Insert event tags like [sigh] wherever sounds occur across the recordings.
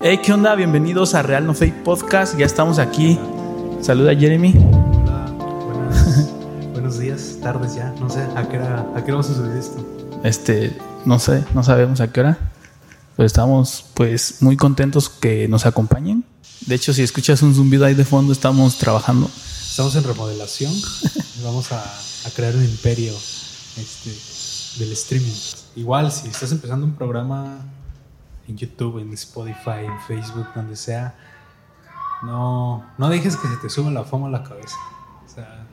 Hey, ¿qué onda? Bienvenidos a Real No Fake Podcast. Ya estamos aquí. Saluda Jeremy. Hola, buenas- [laughs] buenos días, tardes ya, no sé, ¿a qué hora, a qué hora vamos a subir esto? Este, no sé, no sabemos a qué hora. Pero estamos pues muy contentos que nos acompañen. De hecho, si escuchas un zumbido ahí de fondo, estamos trabajando. Estamos en remodelación, [laughs] vamos a, a crear un imperio este, del streaming. Igual, si estás empezando un programa en YouTube, en Spotify, en Facebook, donde sea, no, no dejes que se te suba la fama a la cabeza. O sea,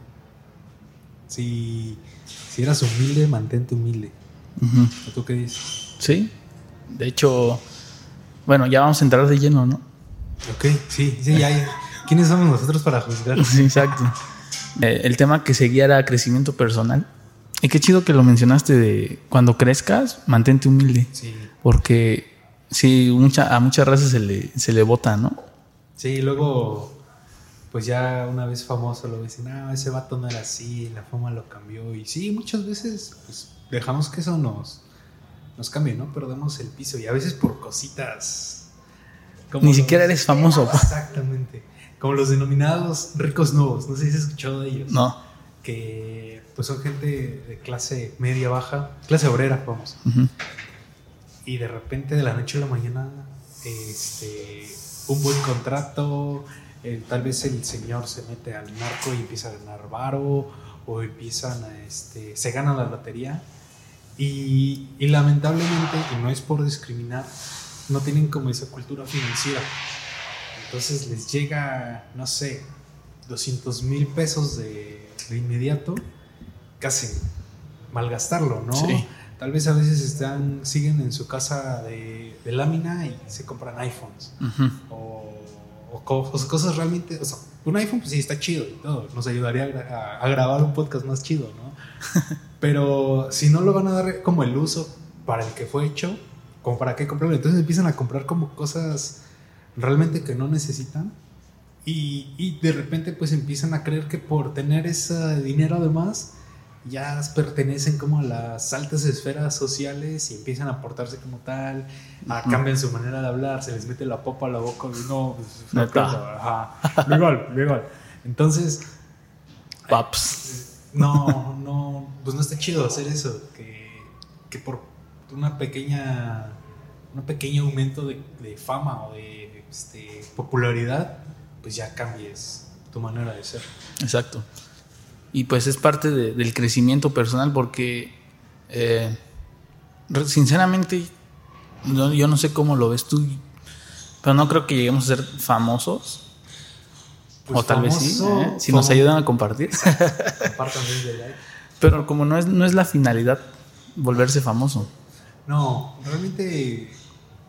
si, si eras humilde, mantente humilde. ¿O ¿Tú qué dices? Sí. De hecho, bueno, ya vamos a entrar de lleno, ¿no? Ok, sí, sí, ya. ya. ¿Quiénes somos nosotros para juzgar? Sí, exacto. Eh, el tema que seguía era crecimiento personal. Y qué chido que lo mencionaste de cuando crezcas, mantente humilde. Sí. Porque sí, mucha, a muchas razas se le, se le vota, ¿no? Sí, luego, pues ya una vez famoso lo dicen, ah, ese vato no era así, la fama lo cambió. Y sí, muchas veces pues, dejamos que eso nos, nos cambie, ¿no? Perdemos el piso y a veces por cositas. como Ni los- siquiera eres famoso. [laughs] Exactamente. Como los denominados ricos nuevos, no sé si has escuchado de ellos. No. Que pues son gente de clase media baja, clase obrera, vamos. Y de repente de la noche a la mañana este un buen contrato eh, tal vez el señor se mete al narco y empieza a ganar varo o empiezan a este se gana la lotería. Y, y lamentablemente y no es por discriminar no tienen como esa cultura financiera. Entonces les llega no sé 200 mil pesos de, de inmediato casi malgastarlo no Sí. Tal vez a veces están, siguen en su casa de, de lámina y se compran iPhones. Ujú. O, o o cosas realmente. O sea, un iPhone, pues sí, está chido y todo. Nos ayudaría a, a- a grabar un podcast más chido, ¿no? [laughs] Pero si no lo van a dar como el uso para el que fue hecho, como para qué comprarlo. Entonces empiezan a comprar como cosas realmente que no necesitan. Y, y de repente, pues empiezan a creer que por tener ese dinero además ya pertenecen como a las altas esferas sociales y empiezan a portarse como tal, a cambian su manera de hablar, se les mete la popa a la boca y no, pues, no ajá, legal, legal. Entonces, Paps. no, no, pues no está chido hacer eso, que, que por una pequeña, un pequeño aumento de, de fama o de este, popularidad, pues ya cambies tu manera de ser. Exacto. Y pues es parte de- del crecimiento personal porque, eh, sinceramente, no- yo no sé cómo lo ves tú, pero no creo que lleguemos a ser famosos. Pues o tal vez sí, ¿eh? si nos ayudan a compartir. Compartan desde like. [laughs] pero como no es, no es la finalidad volverse famoso. No, realmente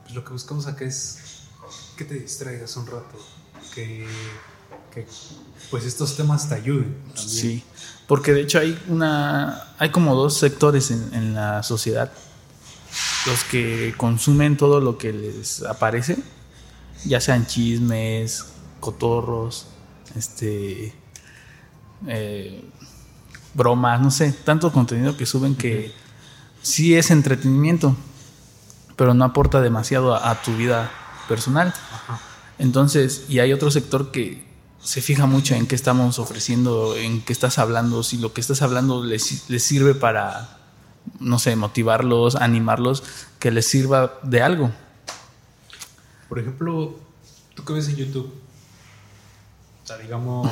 pues, lo que buscamos acá es que te distraigas un rato, que, que, pues estos temas te ayuden. También. Sí, porque de hecho hay una, hay como dos sectores en, en la sociedad, los que consumen todo lo que les aparece, ya sean chismes, cotorros, este, eh, bromas, no sé, tanto contenido que suben que sí es entretenimiento, pero no aporta demasiado a, a tu vida personal. Ajá. Entonces, y hay otro sector que se fija mucho en qué estamos ofreciendo, en qué estás hablando, si lo que estás hablando les, les sirve para, no sé, motivarlos, animarlos, que les sirva de algo. Por ejemplo, tú que ves en YouTube, o sea, digamos,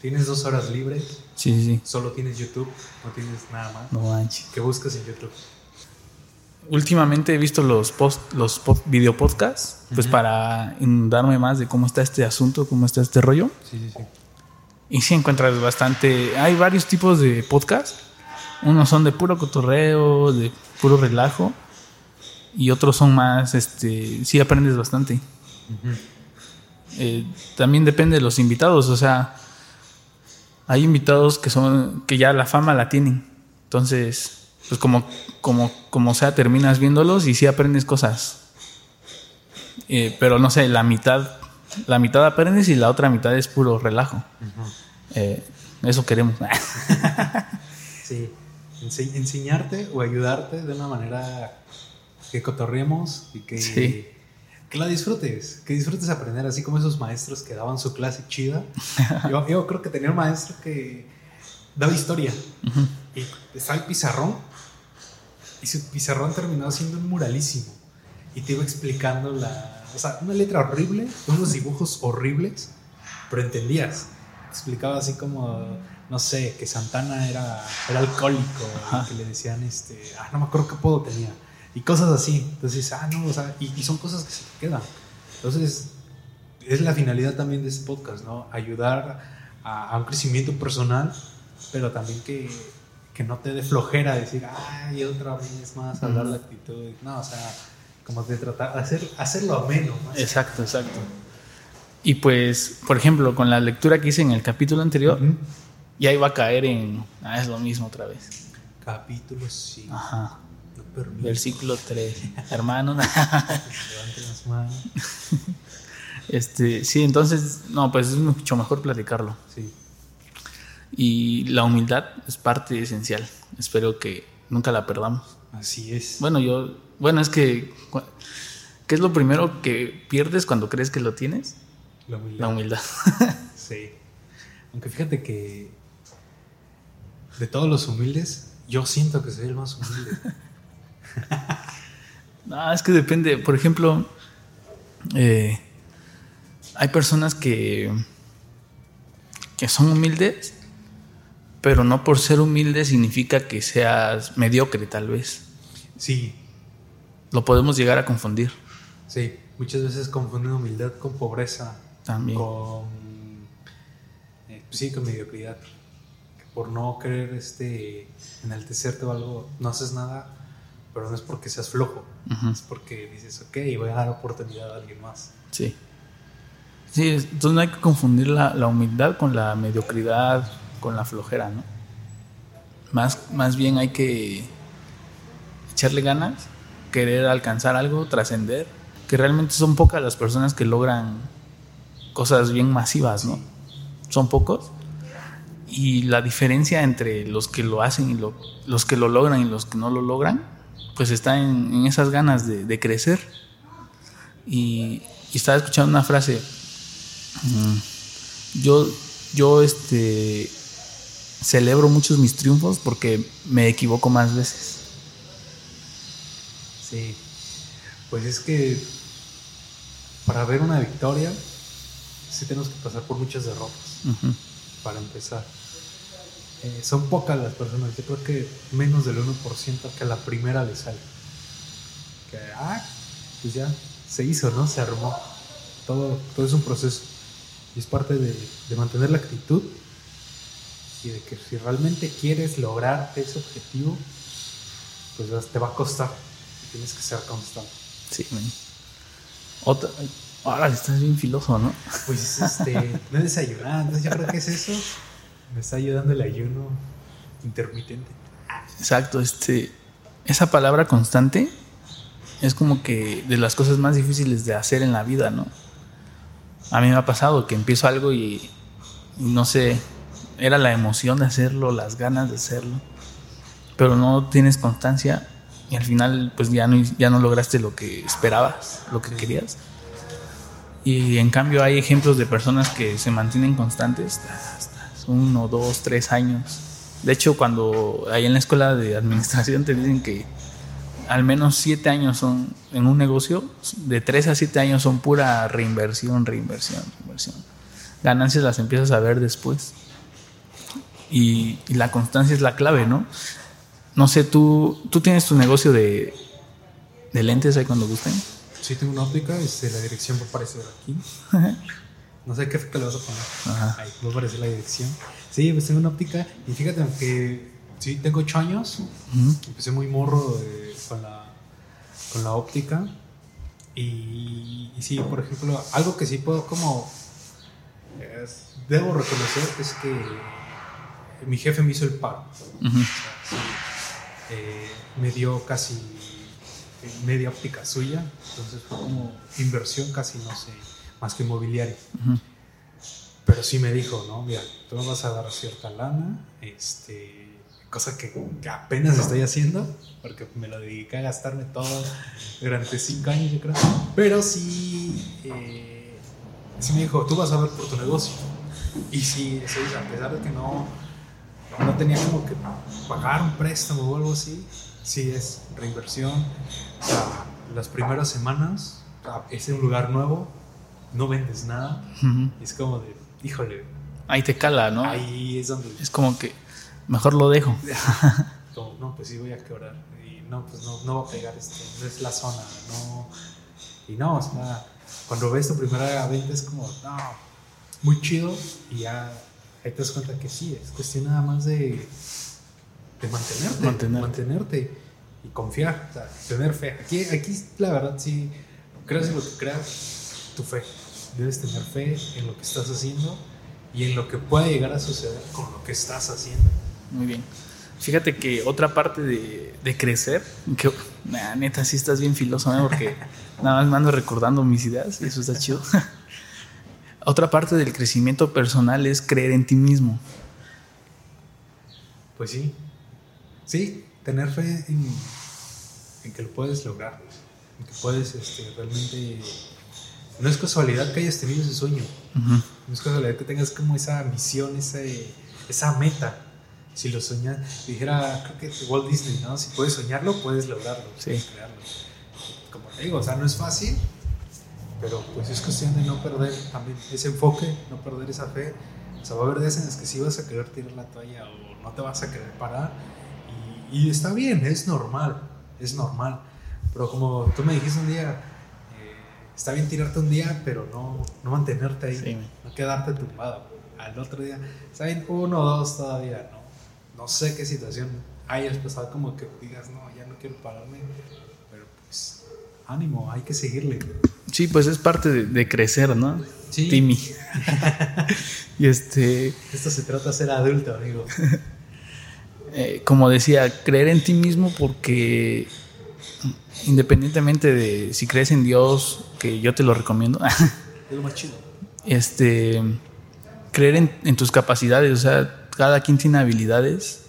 tienes dos horas libres, Sí, sí, sí. solo tienes YouTube, no tienes nada más. No manches. ¿Qué buscas en YouTube? Últimamente he visto los post, los video podcasts, pues para inundarme más de cómo está este asunto, cómo está este rollo. Sí, sí, sí. Y sí encuentras bastante. Hay varios tipos de podcast. Unos son de puro cotorreo, de puro relajo. Y otros son más, este, sí aprendes bastante. Eh, también depende de los invitados, o sea, hay invitados que son, que ya la fama la tienen. Entonces, pues como, como, como sea, terminas viéndolos y sí aprendes cosas. Eh, pero no sé, la mitad, la mitad aprendes y la otra mitad es puro relajo. Eh, eso queremos. [laughs] Sí, Ense- enseñarte o ayudarte de una manera que cotorremos y que Sí. que la disfrutes, que disfrutes aprender, así como esos maestros que daban su clase chida. yo, yo creo que tenía un maestro que daba historia y estaba el pizarrón y su pizarrón terminó siendo un muralísimo y te iba explicando la, o sea, una letra horrible, unos dibujos horribles, pero entendías. Te explicaba así como, no sé, que Santana era, era alcohólico, y que le decían, este, ah, no me acuerdo qué apodo tenía y cosas así. Entonces, ah, no, o sea, y, son cosas que se quedan. Entonces, es la finalidad también de este podcast, ¿no? Ayudar a, un crecimiento personal, pero también que, que, no te dé flojera decir, ay, otra vez más hablar de actitud. No, o sea, como de tratar, hacer, hacerlo ameno. Más exacto, exacto. Y pues, por ejemplo, con la lectura que hice en el capítulo anterior, ya iba a caer en, ah, es lo mismo otra vez. Capítulo sí. Ajá. Versículo 3. [laughs] Hermano. [laughs] este, sí, entonces, no, pues es mucho mejor platicarlo. Sí. Y la humildad es parte esencial. Espero que nunca la perdamos. Así es. Bueno, yo, bueno, es que, ¿qué es lo primero que pierdes cuando crees que lo tienes? La humildad. La humildad. [laughs] sí. Aunque fíjate que de todos los humildes, yo siento que soy el más humilde. no, [laughs] es que depende. Por ejemplo, eh, hay personas que, que son humildes, pero no por ser humilde significa que seas mediocre, tal vez. Sí. Lo podemos llegar a confundir. Sí, muchas veces confunden humildad con pobreza. También. Con. Eh, sí, con mediocridad. Por no querer este, enaltecerte o algo, no haces nada pero no es porque seas flojo, es porque dices, ok, voy a dar oportunidad a alguien más. Sí. Sí, entonces no hay que confundir la, la humildad con la mediocridad, con la flojera, ¿no? Más, más bien hay que echarle ganas, querer alcanzar algo, trascender, que realmente son pocas las personas que logran cosas bien masivas, ¿no? Son pocos. Y la diferencia entre los que lo hacen y los que lo logran y los que no lo logran pues está en, esas ganas de, crecer. Y, estaba escuchando una frase. Mm, yo, yo este, celebro muchos mis triunfos porque me equivoco más veces. Sí. Pues es que para ver una victoria, sí tenemos que pasar por muchas derrotas. Para empezar. Eh, son pocas las personas, yo creo que menos del 1% que a la primera le sale. Que, ah, pues ya se hizo, ¿no? Se armó. Todo, todo es un proceso. Y es parte de, mantener la actitud y de que si realmente quieres lograr ese objetivo, pues te va a costar. tienes que ser constante. Sí, Otra, ahora estás bien filoso, ¿no? Pues este, [laughs] no desayunar, entonces yo creo que es eso. Me está ayudando el ayuno intermitente. Exacto, este, esa palabra constante es como que de las cosas más difíciles de hacer en la vida, ¿no? A mí me ha pasado que empiezo algo y, no sé, era la emoción de hacerlo, las ganas de hacerlo, pero no tienes constancia y al final pues ya no, ya no lograste lo que esperabas, lo que querías. Y en cambio hay ejemplos de personas que se mantienen constantes uno, dos, tres años. De hecho, cuando ahí en la escuela de administración te dicen que al menos siete años son en un negocio, de tres a siete años son pura reinversión, reinversión, reinversión. Ganancias las empiezas a ver después. Y, la constancia es la clave, ¿no? No sé, tú, tú tienes tu negocio de, de lentes ahí cuando gusten. Sí, tengo una óptica, este, la dirección va a aparecer aquí. [laughs] No sé qué efecto le vas a poner. Ahí va a aparecer la dirección. Sí, pues tengo una óptica. Y fíjate que sí, tengo ocho años. Empecé muy morro con, la, con la óptica. Y, y, sí, por ejemplo, algo que sí puedo como... debo reconocer es que mi jefe me hizo el paro. Eh, me dio casi media óptica suya. Entonces fue como inversión casi, no sé más que inmobiliario. Pero sí me dijo, ¿no? Mira, tú me vas a dar cierta lana, este, cosa que, que apenas estoy haciendo, porque me lo dediqué a gastarme todo durante cinco años, yo creo. Pero sí, eh, sí me dijo, tú vas a ver por tu negocio. Y sí, sí, a pesar de que no, no tenía como que pagar un préstamo o algo así, sí es reinversión. O sea, las primeras semanas, sea, es un lugar nuevo, no vendes nada. Y es como de, híjole, Ahí te cala, ¿no? ahí es donde Es como que mejor lo dejo. como, no, pues sí voy a quebrar. Y no, pues no, no va a pegar esto, no es la zona, no. Y no, o sea, cuando ves tu primera venta es como, no, muy chido. Y ya ahí te das cuenta que sí, es cuestión nada más de, de mantenerte, Mantenerte. mantenerte y confiar, o sea, tener fe. Aquí, aquí la verdad sí, creas en lo que creas, tu fe. Debes tener fe en lo que estás haciendo y en lo que pueda llegar a suceder con lo que estás haciendo. Muy bien. Fíjate que otra parte de, de crecer, que nah, neta, sí estás bien filoso, ¿no? porque [laughs] nada más me ando recordando mis ideas y eso está chido. [laughs] otra parte del crecimiento personal es creer en ti mismo. Pues sí. Sí, tener fe en, en que lo puedes lograr. En que puedes este, realmente. No es casualidad que hayas tenido ese sueño. Ujú. No es casualidad que tengas como esa misión, ese, esa meta. Si lo soñas, dijera, creo que Walt Disney, ¿no? Si puedes soñarlo, puedes lograrlo. Sí. puedes crearlo. Como te digo, o sea, no es fácil, pero pues es cuestión de no perder también ese enfoque, no perder esa fe. O sea, va a haber días en los que sí vas a querer tirar la toalla o no te vas a querer parar. Y, y está bien, es normal, es normal. Pero como tú me dijiste un día, eh, está bien tirarte un día, pero no, no mantenerte ahí, Sí. no quedarte tumbado. Al otro día, está bien, uno o dos todavía, no. No sé qué situación hayas pasado como que digas, no, ya no quiero pararme. Pero pues, ánimo, hay que seguirle. Sí, pues es parte de, de crecer, ¿no? Sí. Timmy. [laughs] y este, Esto se trata de ser adulto, amigo. [laughs] eh, como decía, creer en ti mismo porque independientemente de si crees en Dios, que yo te lo recomiendo, [laughs] Es lo más chido. este, creer en, en tus capacidades, o sea, cada quien tiene habilidades,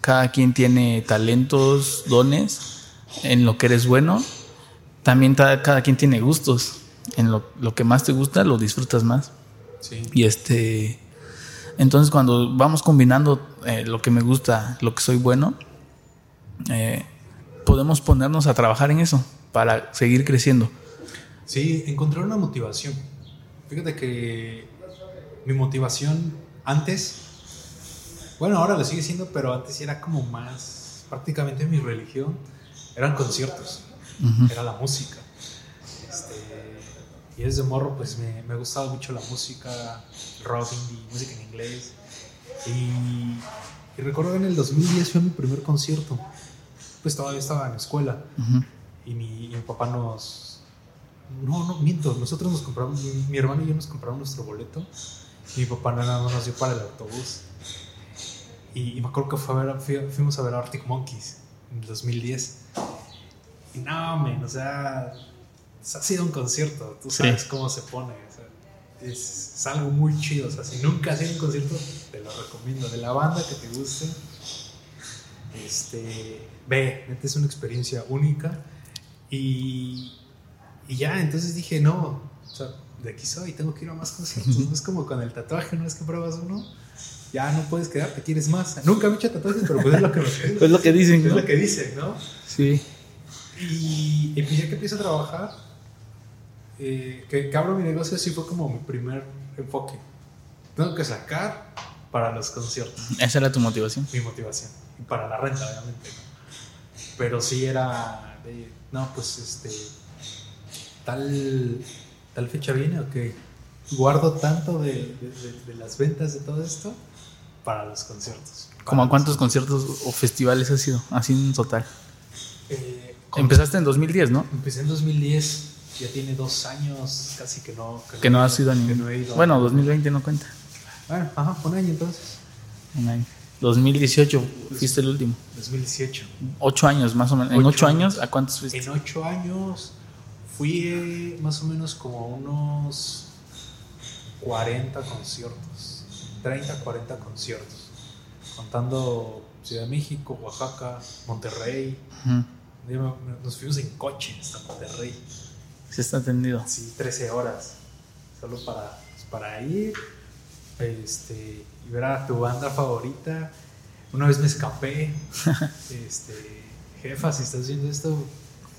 cada quien tiene talentos, dones, en lo que eres bueno, también ta- cada quien tiene gustos, en lo, lo que más te gusta lo disfrutas más. Sí. Y este, entonces cuando vamos combinando eh, lo que me gusta, lo que soy bueno, eh, podemos ponernos a trabajar en eso para seguir creciendo. Sí, encontrar una motivación. Fíjate que mi motivación antes, bueno, ahora lo sigue siendo, pero antes era como más, prácticamente mi religión, eran conciertos, Ujú. era la música. Este, y desde morro, pues me, me gustaba mucho la música, rock, indie, música en inglés. Y, y recuerdo que en el 2010 fue mi primer concierto. Pues todavía estaba en la escuela Ujú. y mi, y mi papá nos... No, no, miento, nosotros nos compramos, mi, mi hermano y yo nos compramos nuestro boleto y mi papá nada más nos dio para el autobús. Y, y me acuerdo que fue a ver, fui- fuimos a ver a Arctic Monkeys en el 2010. Y no, men, o sea, ha sido un concierto, tú Sí. sabes cómo se pone. o sea, es, es algo muy chido, o sea, si nunca has ido a un concierto, te lo recomiendo. De la banda que te guste, este, ve, es una experiencia única. Y, y ya, entonces dije, no, o sea, de aquí soy, tengo que ir a más conciertos. No es como con el tatuaje, no es que pruebas uno, ya no puedes quedarte, quieres más. Nunca me he hecho tatuajes, pero pues es lo que, me, [laughs] Es lo que dicen, es ¿no? lo que dicen, ¿no? Sí. Y, ya que empiezo a trabajar, eh, que, que abro mi negocio, sí fue como mi primer enfoque. Tengo que sacar para los conciertos Esa era tu motivación. mi motivación. Y para la renta, obviamente. ¿no? Pero sí era de, no, pues este, tal, tal fecha viene o que guardo tanto de, de- de- de las ventas de todo esto para los conciertos. ¿Como a cuántos conciertos o festivales has ido? Así en total. Eh, con- Empezaste en 2010, ¿no? Empecé en 2010, ya tiene dos años casi que no. Que no has ido a que ningún. no he ido a- Bueno, 2020 no cuenta. Bueno, ajá, un año entonces. Un año. 2018 fuiste el último. 2018. Ocho años más o menos. En Ocho años. años, ¿a cuántos fuiste? En ocho años fui eh, más o menos como unos 40 conciertos, 30, 40 conciertos, contando Ciudad de México, Oaxaca, Monterrey. Me- Nos fuimos en coche hasta Monterrey. Sí está atendido. Sí, 13 horas. Solo para, pues, para ir este, y ver a tu banda favorita. Una vez me escapé. [laughs] este, jefa, si estás viendo esto,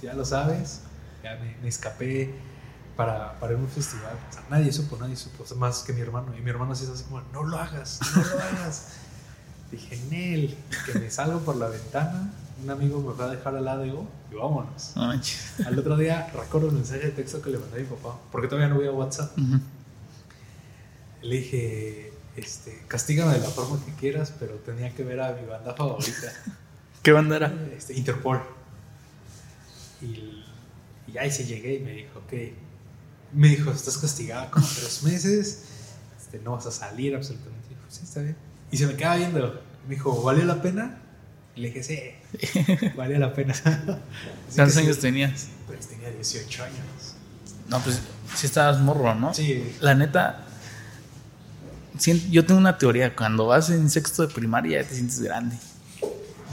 ya lo sabes. Ya me, me escapé para, para un festival. O sea, nadie supo, nadie supo. Más que mi hermano. Y mi hermano sí es así como, no lo hagas, no lo hagas. [laughs] Dije, Nel, que me salgo por la ventana. Un amigo me fue a dejar al ADO y vámonos. Al otro día recuerdo el mensaje de texto que le mandé a mi papá, porque todavía no voy a WhatsApp. Ujú. Le dije, este, castígame de la forma que quieras, pero tenía que ver a mi banda favorita, [laughs] ¿Qué banda era? este, Interpol. Y, y ahí sí llegué y me dijo que, me dijo, estás castigada como tres meses, este, no vas a salir absolutamente. Y dije, sí, está bien. Y se me queda viendo, me dijo, ¿valió la pena? Le dije, sí, [laughs] valió la pena. [laughs] ¿Cuántos sí, años tenías? Pues tenía 18 años. No, pues sí estabas morro, ¿no? Sí, La neta, yo tengo una teoría. Cuando vas en sexto de primaria ya te sientes grande.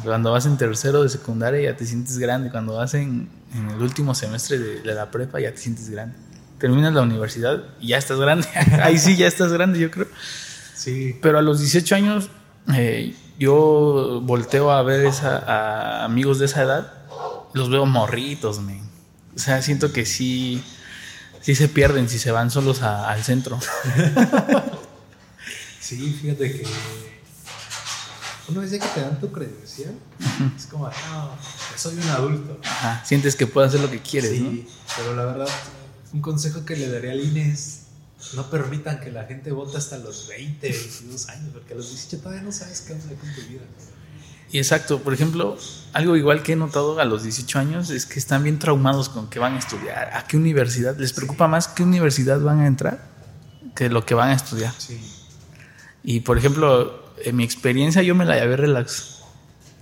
Cuando vas en tercero de secundaria ya te sientes grande. Cuando vas en, en el último semestre de, de la prepa ya te sientes grande. Terminas la universidad y ya estás grande. [laughs] Ahí sí ya estás grande, yo creo. sí. Pero a los 18 años eh, yo volteo a ver esa, a amigos de esa edad. Los veo morritos, men. O sea, siento que sí, sí se pierden si se van solos a- al centro. [laughs] Sí, fíjate que una vez ya que te dan tu credencial, es como, no, ya soy un adulto. Ajá, sientes que puedes hacer lo que quieres, sí, pero la verdad, un consejo que le daría al INE es no permitan que la gente vote hasta los 20, 22 años, porque a los 18 todavía no sabes qué hacer con tu vida. Y exacto, por ejemplo, algo igual que he notado a los 18 años es que están bien traumados con que van a estudiar, a qué universidad. Les preocupa más qué universidad van a entrar que lo que van a estudiar. Sí, Y por ejemplo, en mi experiencia yo me la llevé relax.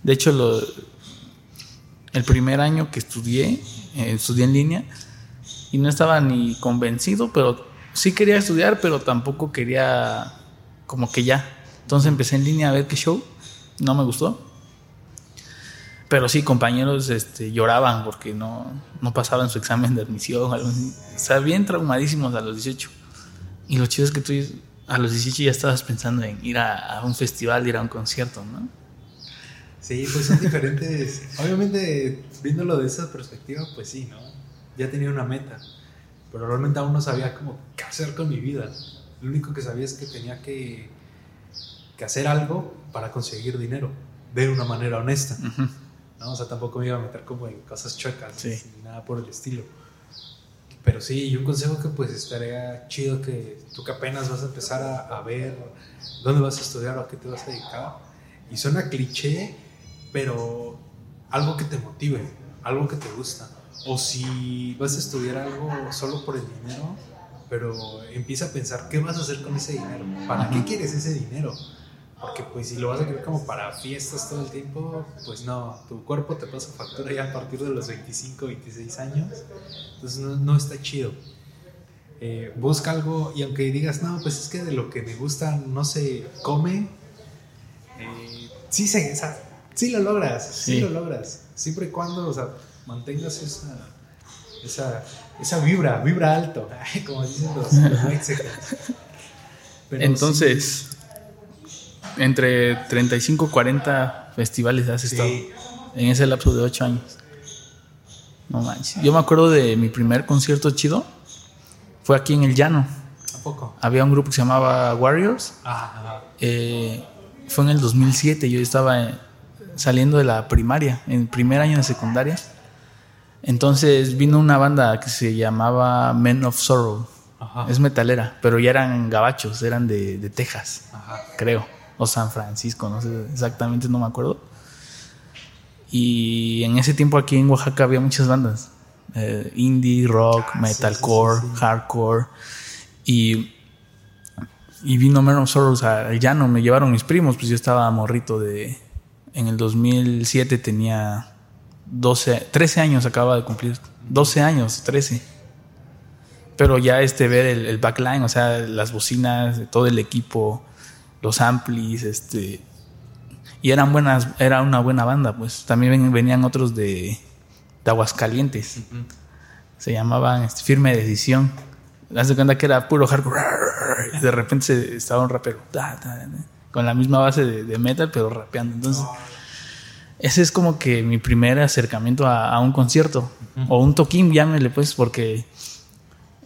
De hecho, lo- el primer año que estudié, eh, estudié en línea y no estaba ni convencido, pero sí quería estudiar, pero tampoco quería como que ya. Entonces empecé en línea a ver qué show, no me gustó. Pero sí, compañeros este, lloraban porque no, no pasaban su examen de admisión. Algo [laughs] así. O bien traumadísimos a los 18. Y lo chido es que tú a los 18 ya estabas pensando en ir a, a un festival, ir a un concierto, ¿no? sí, pues son diferentes. [laughs] Obviamente, viéndolo de esa perspectiva, pues sí, ¿no? Ya tenía una meta, pero realmente aún no sabía cómo qué hacer con mi vida. Lo único que sabía es que tenía que, que hacer algo para conseguir dinero de una manera honesta. ¿no? O sea, tampoco me iba a meter como en cosas chuecas Sí. ni nada por el estilo. Pero sí, y un consejo que pues estaría chido que tú que apenas vas a empezar a, a ver dónde vas a estudiar o a qué te vas a dedicar. Y suena cliché, pero algo que te motive, algo que te gusta. O si vas a estudiar algo solo por el dinero, pero empieza a pensar qué vas a hacer con ese dinero. ¿Para qué quieres ese dinero? Porque pues si lo vas a querer como para fiestas todo el tiempo, pues no, tu cuerpo te pasa factura ya a partir de los 25, 26 años. Entonces no, no está chido. Eh, busca algo y aunque digas, no, pues es que de lo que me gusta no se come, eh, sí, se, o sea, sí lo logras, sí. Sí. lo logras. Siempre y cuando o sea, mantengas esa, esa, esa vibra, vibra alto, [laughs] como dicen los. Pero Entonces, entre 35 y 40 festivales has sí, estado sí, en ese lapso de 8 años. No manches. Yo me acuerdo de mi primer concierto chido. Fue aquí en el Llano. ¿a poco? Había un grupo que se llamaba Warriors. Ah, Eh, fue en el 2007. Yo estaba eh, saliendo de la primaria, en el primer año de secundaria. Entonces vino una banda que se llamaba Men of Sorrow. ajá, Es metalera, pero ya eran gabachos, eran de, de Texas, ajá. creo. O San Francisco, no sé exactamente, no me acuerdo. Y en ese tiempo aquí en Oaxaca había muchas bandas. eh, indie, rock, Ah, metalcore, sí, sí, sí. hardcore. Y, y vino Men of Sorrows al llano, me llevaron mis primos, pues yo estaba morrito de... En el 2007 tenía 12, 13 años, acababa de cumplir. 12 años, 13. Pero ya este ver el, el backline, o sea, las bocinas, todo el equipo, los amplis, este... Y eran buenas, era una buena banda, pues. También ven- venían otros de, de Aguascalientes. Se llamaban este, Firme Decisión. Haz de cuenta que era puro hardcore. Y de repente se, estaba un rapero. con la misma base de, de metal, pero rapeando. Entonces, ese es como que mi primer acercamiento a, a un concierto. O un toquín, llámele pues, porque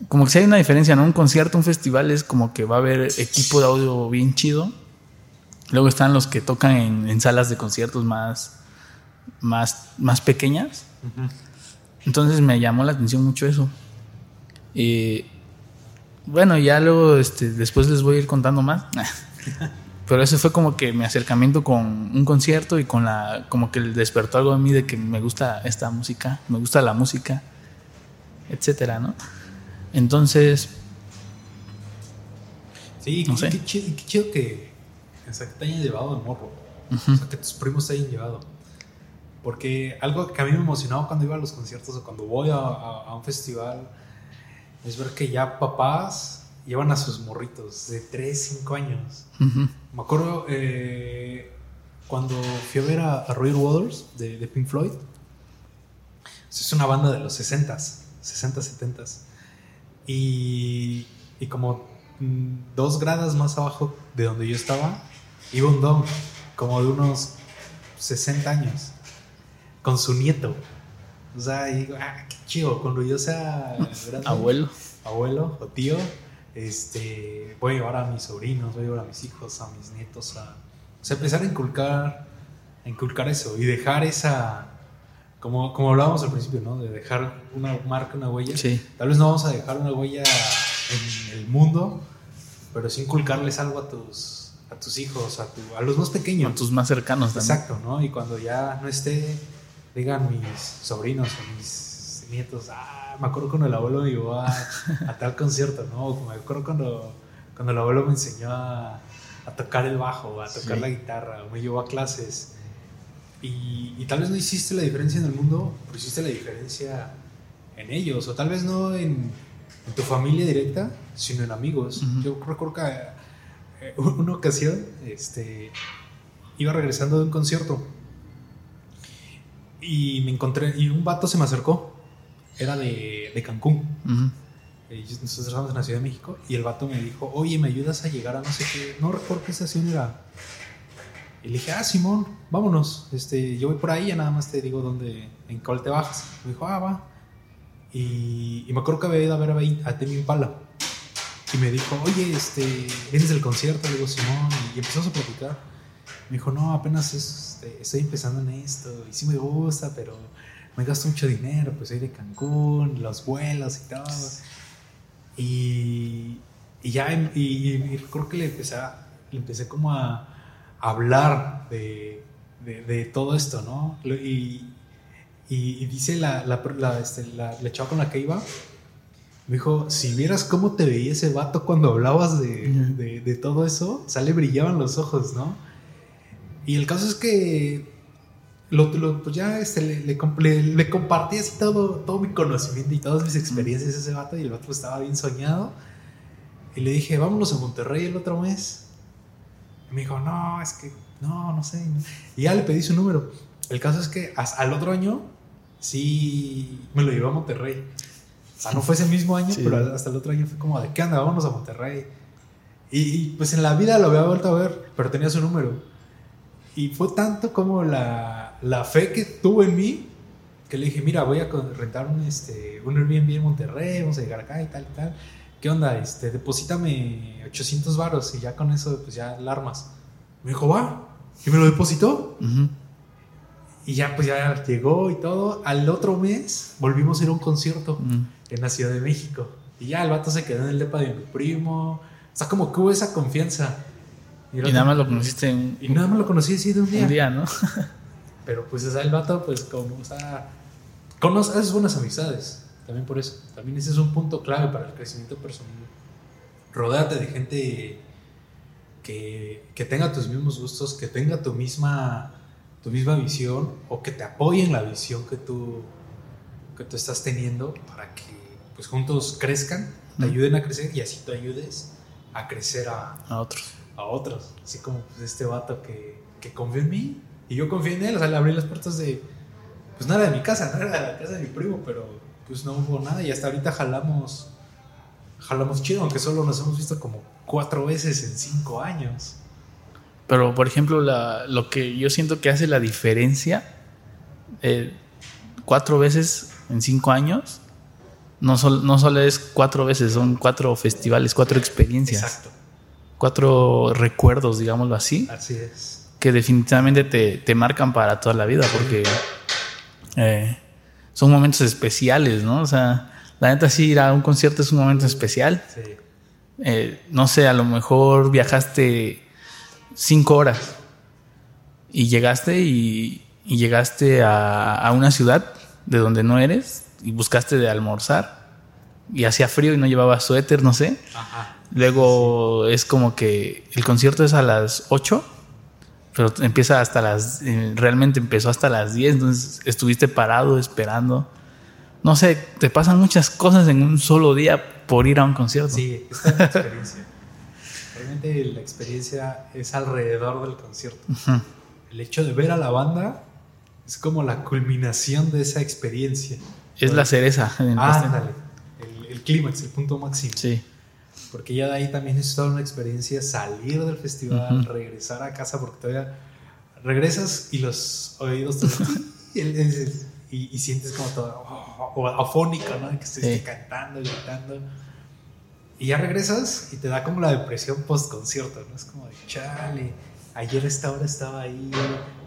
como que si hay una diferencia, ¿no? Un concierto, un festival es como que va a haber equipo de audio bien chido. Luego están los que tocan en, en salas de conciertos más, más, más pequeñas. Entonces me llamó la atención mucho eso. Y bueno, ya luego este, después les voy a ir contando más. [laughs] Pero ese fue como que mi acercamiento con un concierto y con la como que despertó algo en mí de que me gusta esta música, me gusta la música, etcétera, ¿no? Entonces, Sí, No qué, chido, qué chido que, o sea, que te hayan llevado de morro. O sea, que tus primos te hayan llevado. Porque algo que a mí me emocionaba cuando iba a los conciertos o cuando voy a, a- a un festival es ver que ya papás llevan a sus morritos de 3, 5 años. ujú, Me acuerdo eh, cuando fui a ver a, a Roger Waters de, de Pink Floyd. Es una banda de los 60s, 60, 70s. Y, y como mm, dos gradas más abajo de donde yo estaba, iba un don, como de unos 60 años, con su nieto. O sea, y digo, ah, qué chido, cuando yo sea grande, abuelo. abuelo o tío, este, voy a llevar a mis sobrinos, voy a llevar a mis hijos, a mis nietos, a, o sea, empezar a inculcar, a inculcar eso y dejar esa, como, como hablábamos al principio, ¿no? De dejar una marca, una huella. Sí. Tal vez no vamos a dejar una huella en el mundo, pero sí inculcarles algo a tus, a tus hijos, a, tu- a los más pequeños. Con tus más cercanos también. Exacto, ¿no? Y cuando ya no esté, digan mis sobrinos o mis nietos, ah, me acuerdo cuando el abuelo me llevó a, a tal concierto, ¿no? Me acuerdo cuando, cuando el abuelo me enseñó a, a tocar el bajo, a tocar Sí. la guitarra, o me llevó a clases. Y, y tal vez no hiciste la diferencia en el mundo, pero hiciste la diferencia en ellos, o tal vez no en, en tu familia directa, sino en amigos. Ujú. Yo recuerdo que eh, una ocasión, este, iba regresando de un concierto y me encontré, y un vato se me acercó, era de, de Cancún, Ujú. Eh, yo- nosotros estábamos en la Ciudad de México, y el vato me dijo, oye, ¿me ayudas a llegar a no sé qué? No recuerdo qué estación era. Y le dije, ah, Simón, vámonos, este, yo voy por ahí, ya nada más te digo dónde, en cuál te bajas. Me dijo, ah, va. Y, y me acuerdo que había ido a ver a, a Temi Impala. Y me dijo, oye, este, ¿vienes del concierto? Le digo, Simón, y empezamos a platicar. Me dijo, no, apenas es, este, estoy empezando en esto, y sí me gusta, pero me gasto mucho dinero, pues soy de Cancún, los vuelos y todo. Y, y ya, y, y- que le empecé, a- le empecé como a hablar de, de, de todo esto, ¿no? Y, y, dice la, la, la, este, la, la chava con la que iba, me dijo, si vieras cómo te veía ese vato cuando hablabas de, de, de todo eso, sale brillaban los ojos, ¿no? Y el caso es que lo, lo- pues ya este, le, le, le- le compartí así todo, todo mi conocimiento y todas mis experiencias a ese vato y el vato estaba bien soñado. Y le dije, vámonos a Monterrey el otro mes. Y me dijo, no, es que no, no sé. Y ya le pedí su número. El caso es que al otro año sí me lo llevó a Monterrey. O sea, no fue ese mismo año, Sí. pero hasta el otro año fue como de, ¿qué anda? Vámonos a Monterrey. Y, y, pues en la vida lo había vuelto a ver, pero tenía su número. Y fue tanto como la, la fe que tuvo en mí que le dije, mira, voy a rentar un, este, un Airbnb en Monterrey, vamos a llegar acá y tal y tal. ¿Qué onda? Este, deposítame 800 varos y ya con eso pues ya la armas. Me dijo, va. Y me lo depositó. Y ya pues ya llegó y todo. Al otro mes volvimos a ir a un concierto en la Ciudad de México. Y ya el vato se quedó en el depa de mi primo. O sea, como que hubo esa confianza. Y vato- nada más lo conociste en Y nada más lo conocí así de un día. un día, ¿no? [laughs] Pero pues, o sea, el vato, pues, como, o sea, conoce, haces buenas amistades. También por eso. También ese es un punto clave para el crecimiento personal. Rodéate de gente que, que tenga tus mismos gustos, que tenga tu misma, tu misma visión o que te apoye en la visión que tú, que tú estás teniendo para que pues juntos crezcan, te ayuden a crecer y así tú ayudes a crecer a, A otros. a otros. Así como pues, este vato que, que confió en mí y yo confié en él. O sea, le abrí las puertas de. Pues era de mi casa, no era de la casa de mi primo, pero pues no hubo nada y hasta ahorita jalamos. Jalamos chido, aunque solo nos hemos visto como cuatro veces en cinco años. Pero, por ejemplo, la- lo que yo siento que hace la diferencia, eh, cuatro veces en cinco años, no, sol- no solo es cuatro veces, son cuatro festivales, cuatro experiencias, Exacto. cuatro recuerdos, digámoslo así, Así es. Que definitivamente te, te marcan para toda la vida, porque eh, son momentos especiales, ¿no? O sea, la neta sí ir a un concierto es un momento especial. Sí. Eh, no sé, a lo mejor viajaste cinco horas y llegaste y, y llegaste a, a una ciudad de donde no eres y buscaste de almorzar y hacía frío y no llevabas suéter, no sé. Ajá. Luego es como que el concierto es a las 8, pero empieza hasta las... eh, realmente empezó hasta las 10, entonces estuviste parado esperando. No sé, te pasan muchas cosas en un solo día por ir a un concierto. Sí, esta es la experiencia. Realmente la experiencia es alrededor del concierto. Ujú. El hecho de ver a la banda es como la culminación de esa experiencia. Es la cereza en el Ah, ándale. El, el clímax, el punto máximo. Sí, Porque ya de ahí también es toda una experiencia salir del festival, regresar a casa, porque todavía regresas y los oídos te [laughs] y, y- sientes como todo oh, ¿no? Que estuviste Sí. cantando, gritando. Y ya regresas y te da como la depresión post concierto, ¿no? Es como de chale, ayer a esta hora estaba ahí,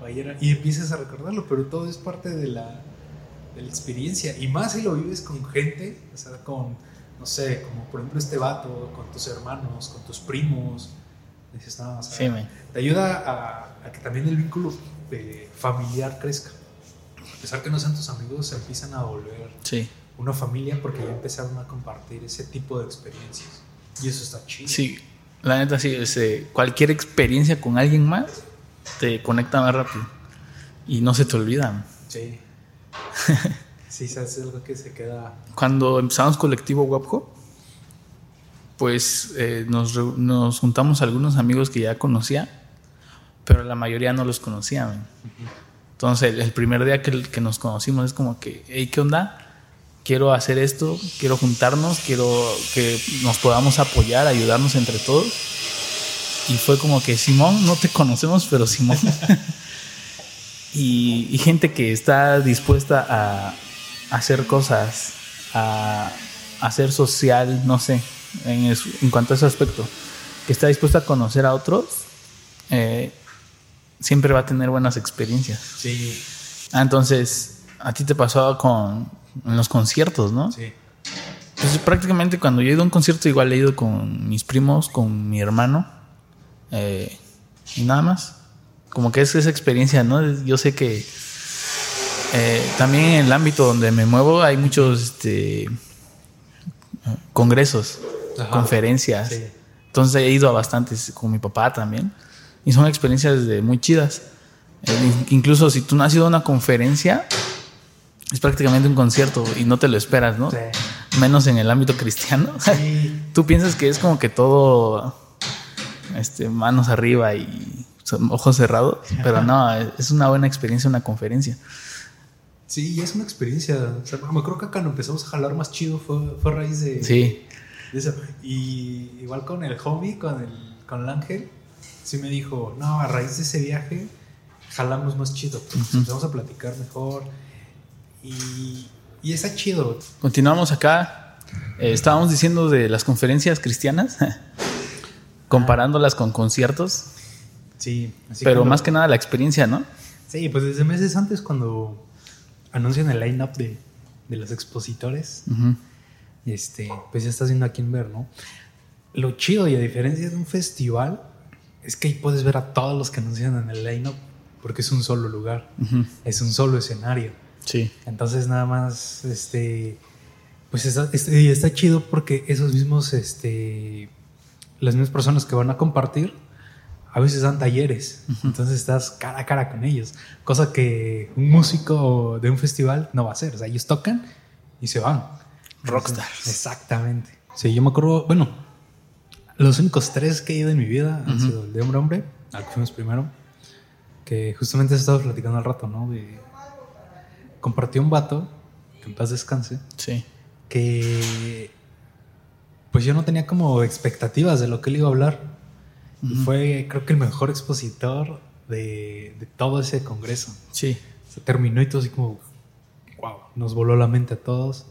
o ayer, y empiezas a recordarlo, pero todo es parte de la, de la experiencia. Y más si lo vives con gente, o sea, con, no sé, como por ejemplo este vato, con tus hermanos, con tus primos. Dices, no, o sea, sí, te ayuda a, a que también el vínculo eh, familiar crezca. A pesar que no sean tus amigos, se empiezan a volver Sí, una familia porque ya empezaron a compartir ese tipo de experiencias. Y eso está chido. sí. La neta, sí. este, cualquier experiencia con alguien más te conecta más rápido. Y no se te olvida. Sí. [laughs] sí, se hace algo que se queda. Cuando empezamos colectivo Wapco, pues eh, nos, nos juntamos algunos amigos que ya conocía, pero la mayoría no los conocía. man. Entonces, el, el primer día que, que nos conocimos es como que, hey, ¿qué onda? Quiero hacer esto, quiero juntarnos, quiero que nos podamos apoyar, ayudarnos entre todos. Y fue como que, Simón, no te conocemos, pero Simón. [laughs] y, y gente que está dispuesta a hacer cosas, a, a ser social, no sé, en, eso- en cuanto a ese aspecto, que está dispuesta a conocer a otros, eh, siempre va a tener buenas experiencias. Sí, Ah, entonces, a ti te pasó con en los conciertos, ¿no? sí. Pues prácticamente cuando yo he ido a un concierto igual he ido con mis primos, con mi hermano eh, y nada más. Como que es esa experiencia, ¿no? Yo sé que eh, también en el ámbito donde me muevo hay muchos este, congresos, Ajá. conferencias. Sí. Entonces he ido a bastantes con mi papá también. Y son experiencias de muy chidas. Eh, in- incluso si tú no has ido a una conferencia, es prácticamente un concierto y no te lo esperas, ¿no? Sí. Menos en el ámbito cristiano. Sí. [laughs] tú piensas que es como que todo este, manos arriba y ojos cerrados, pero no, es una buena experiencia una conferencia. Sí, es una experiencia. O sea, me creo que cuando empezamos a jalar más chido fue, fue a raíz de, Sí, de eso. Y igual con el homie, con el, con el ángel, sí me dijo, no, a raíz de ese viaje jalamos más chido. Ujú. Empezamos a platicar mejor. Y, y está chido. continuamos acá. Eh, estábamos diciendo de las conferencias cristianas, [laughs] comparándolas con conciertos, Sí. así pero más que nada la experiencia, ¿no? Sí, pues desde meses antes cuando anuncian el line-up de, de los expositores, Ujú. este, pues ya está haciendo aquí en ver, ¿no? Lo chido y a diferencia de un festival es que ahí puedes ver a todos los que anuncian en el line-up porque es un solo lugar, Ujú. es un solo escenario. Sí, Entonces nada más, este, pues está, y está chido porque esos mismos, este, las mismas personas que van a compartir, a veces dan talleres. Entonces estás cara a cara con ellos, cosa que un músico de un festival no va a hacer. O sea, ellos tocan y se van. Rockstars. Exactamente. Sí, yo me acuerdo, bueno, Los únicos tres que he ido en mi vida han sido el de hombre hombre, al que fuimos primero, que justamente se estado platicando al rato, ¿no? De, compartió un vato, que en paz descanse, Sí. que pues yo no tenía como expectativas de lo que él iba a hablar. Fue, creo que el mejor expositor de, de todo ese congreso. Sí. Se terminó y todo así como, wow, nos voló la mente a todos.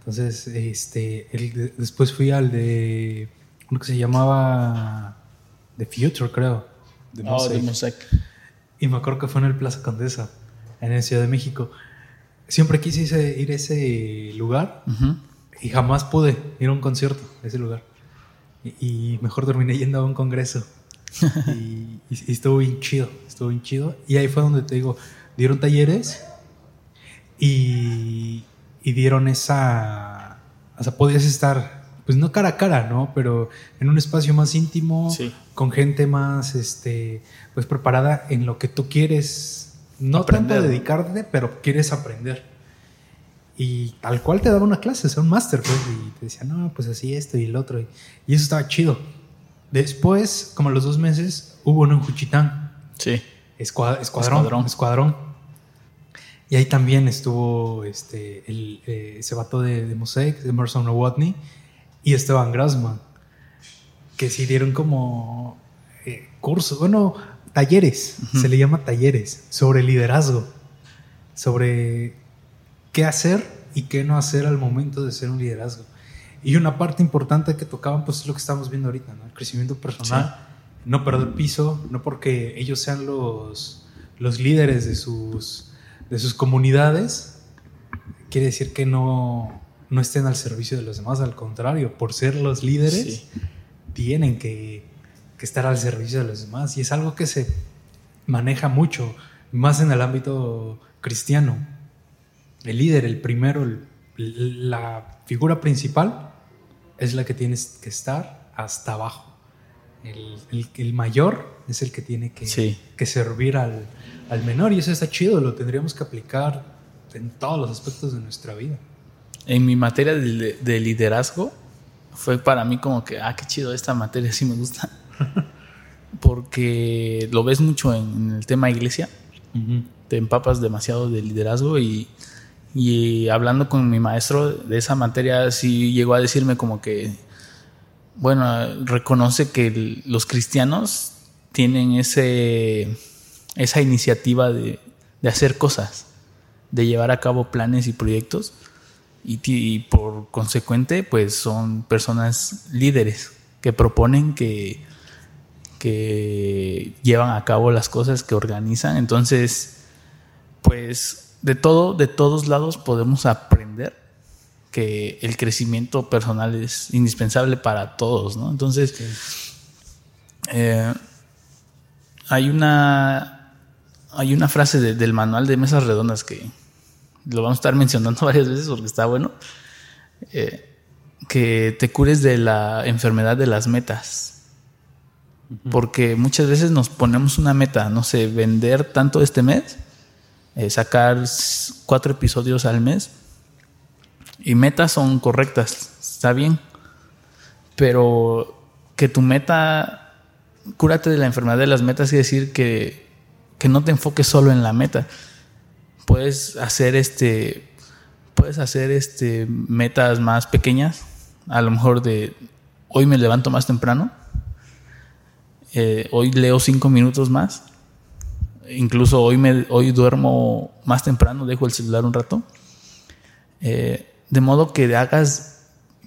Entonces, este, el después fui al de uno que se llamaba The Future, creo. de Oh, de Mosaic. Y me acuerdo que fue en el Plaza Condesa, en la Ciudad de México. Siempre quise ise- ir a ese lugar y jamás pude ir a un concierto a ese lugar. Y, y mejor terminé yendo a un congreso. [laughs] y, estuvo bien chido, estuvo bien chido. Y ahí fue donde te digo, dieron talleres y, y dieron esa... O sea, podías estar, pues no cara a cara, ¿no? Pero en un espacio más íntimo, Sí. con gente más, este, pues preparada en lo que tú quieres, no Aprender. tanto dedicarte, pero quieres aprender. Y tal cual te daba una clase, o sea, un máster, pues, y te decía, no, pues así esto y el otro, y, y eso estaba chido. Después, como a los dos meses, hubo uno en Juchitán, Sí. Escua- escuadrón, Escuadrón. escuadrón. Y ahí también estuvo este, el, eh, ese vato de, de Mosaic, de Emerson Watney, y Esteban Grassman, que sí dieron como eh, cursos, bueno, talleres, Ujú. se le llama talleres, sobre liderazgo, sobre qué hacer y qué no hacer al momento de ser un liderazgo. Y una parte importante que tocaban, pues es lo que estamos viendo ahorita, ¿no? El crecimiento personal, no perder piso, no porque ellos sean los, los líderes de sus, de sus comunidades, quiere decir que no, no estén al servicio de los demás, al contrario, por ser los líderes, Sí. tienen que, que estar al servicio de los demás. Y es algo que se maneja mucho, más en el ámbito cristiano. El líder, el primero, el- la figura principal es la que tienes que estar hasta abajo. El, el- el mayor es el que tiene que, Sí. que servir al, al menor y eso está chido, lo tendríamos que aplicar en todos los aspectos de nuestra vida. En mi materia de, de liderazgo fue para mí como que, ah, qué chido, esta materia sí me gusta. [laughs] Porque lo ves mucho en, en el tema iglesia, te empapas demasiado de liderazgo y, y hablando con mi maestro de esa materia sí llegó a decirme como que, bueno, reconoce que los cristianos tienen ese, esa iniciativa de, de hacer cosas, de llevar a cabo planes y proyectos. Y, y por consecuente pues son personas líderes que proponen que, que llevan a cabo las cosas que organizan. Entonces pues de todo de todos lados podemos aprender que el crecimiento personal es indispensable para todos no entonces eh, hay una hay una frase de- del manual de mesas redondas que lo vamos a estar [laughs] mencionando varias veces porque está bueno, eh, que te cures de la enfermedad de las metas. Porque muchas veces nos ponemos una meta, no sé, vender tanto este mes, eh, sacar cuatro episodios al mes, y metas son correctas, está bien, pero que tu meta, cúrate de la enfermedad de las metas, quiere decir que, que no te enfoques solo en la meta. Puedes hacer este puedes hacer este metas más pequeñas. A lo mejor de hoy me levanto más temprano. Eh, hoy leo cinco minutos más incluso hoy me hoy duermo más temprano dejo el celular un rato Eh, de modo que hagas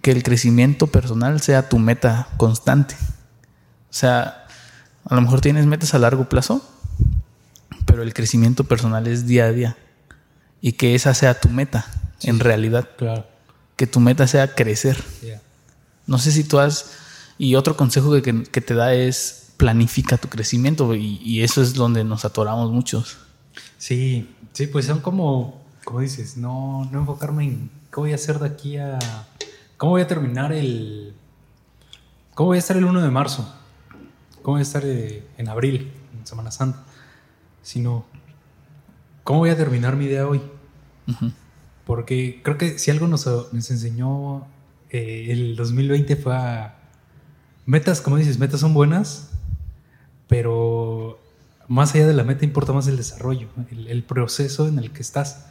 que el crecimiento personal sea tu meta constante o sea a lo mejor tienes metas a largo plazo pero el crecimiento personal es día a día y que esa sea tu meta en realidad, Claro. que tu meta sea crecer. Yeah. No sé si tú has, y otro consejo que, que- que te da es planifica tu crecimiento y, y eso es donde nos atoramos muchos. Sí, sí, pues son como, como dices, no, no enfocarme en qué voy a hacer de aquí a... ¿Cómo voy a terminar el... ¿Cómo voy a estar el 1 de marzo? ¿Cómo voy a estar eh, en abril, en Semana Santa? Sino, ¿cómo voy a terminar mi día hoy? Porque creo que si algo nos, nos enseñó eh, el 2020 fue a, metas, como dices, metas son buenas, pero más allá de la meta importa más el desarrollo, el, el proceso en el que estás,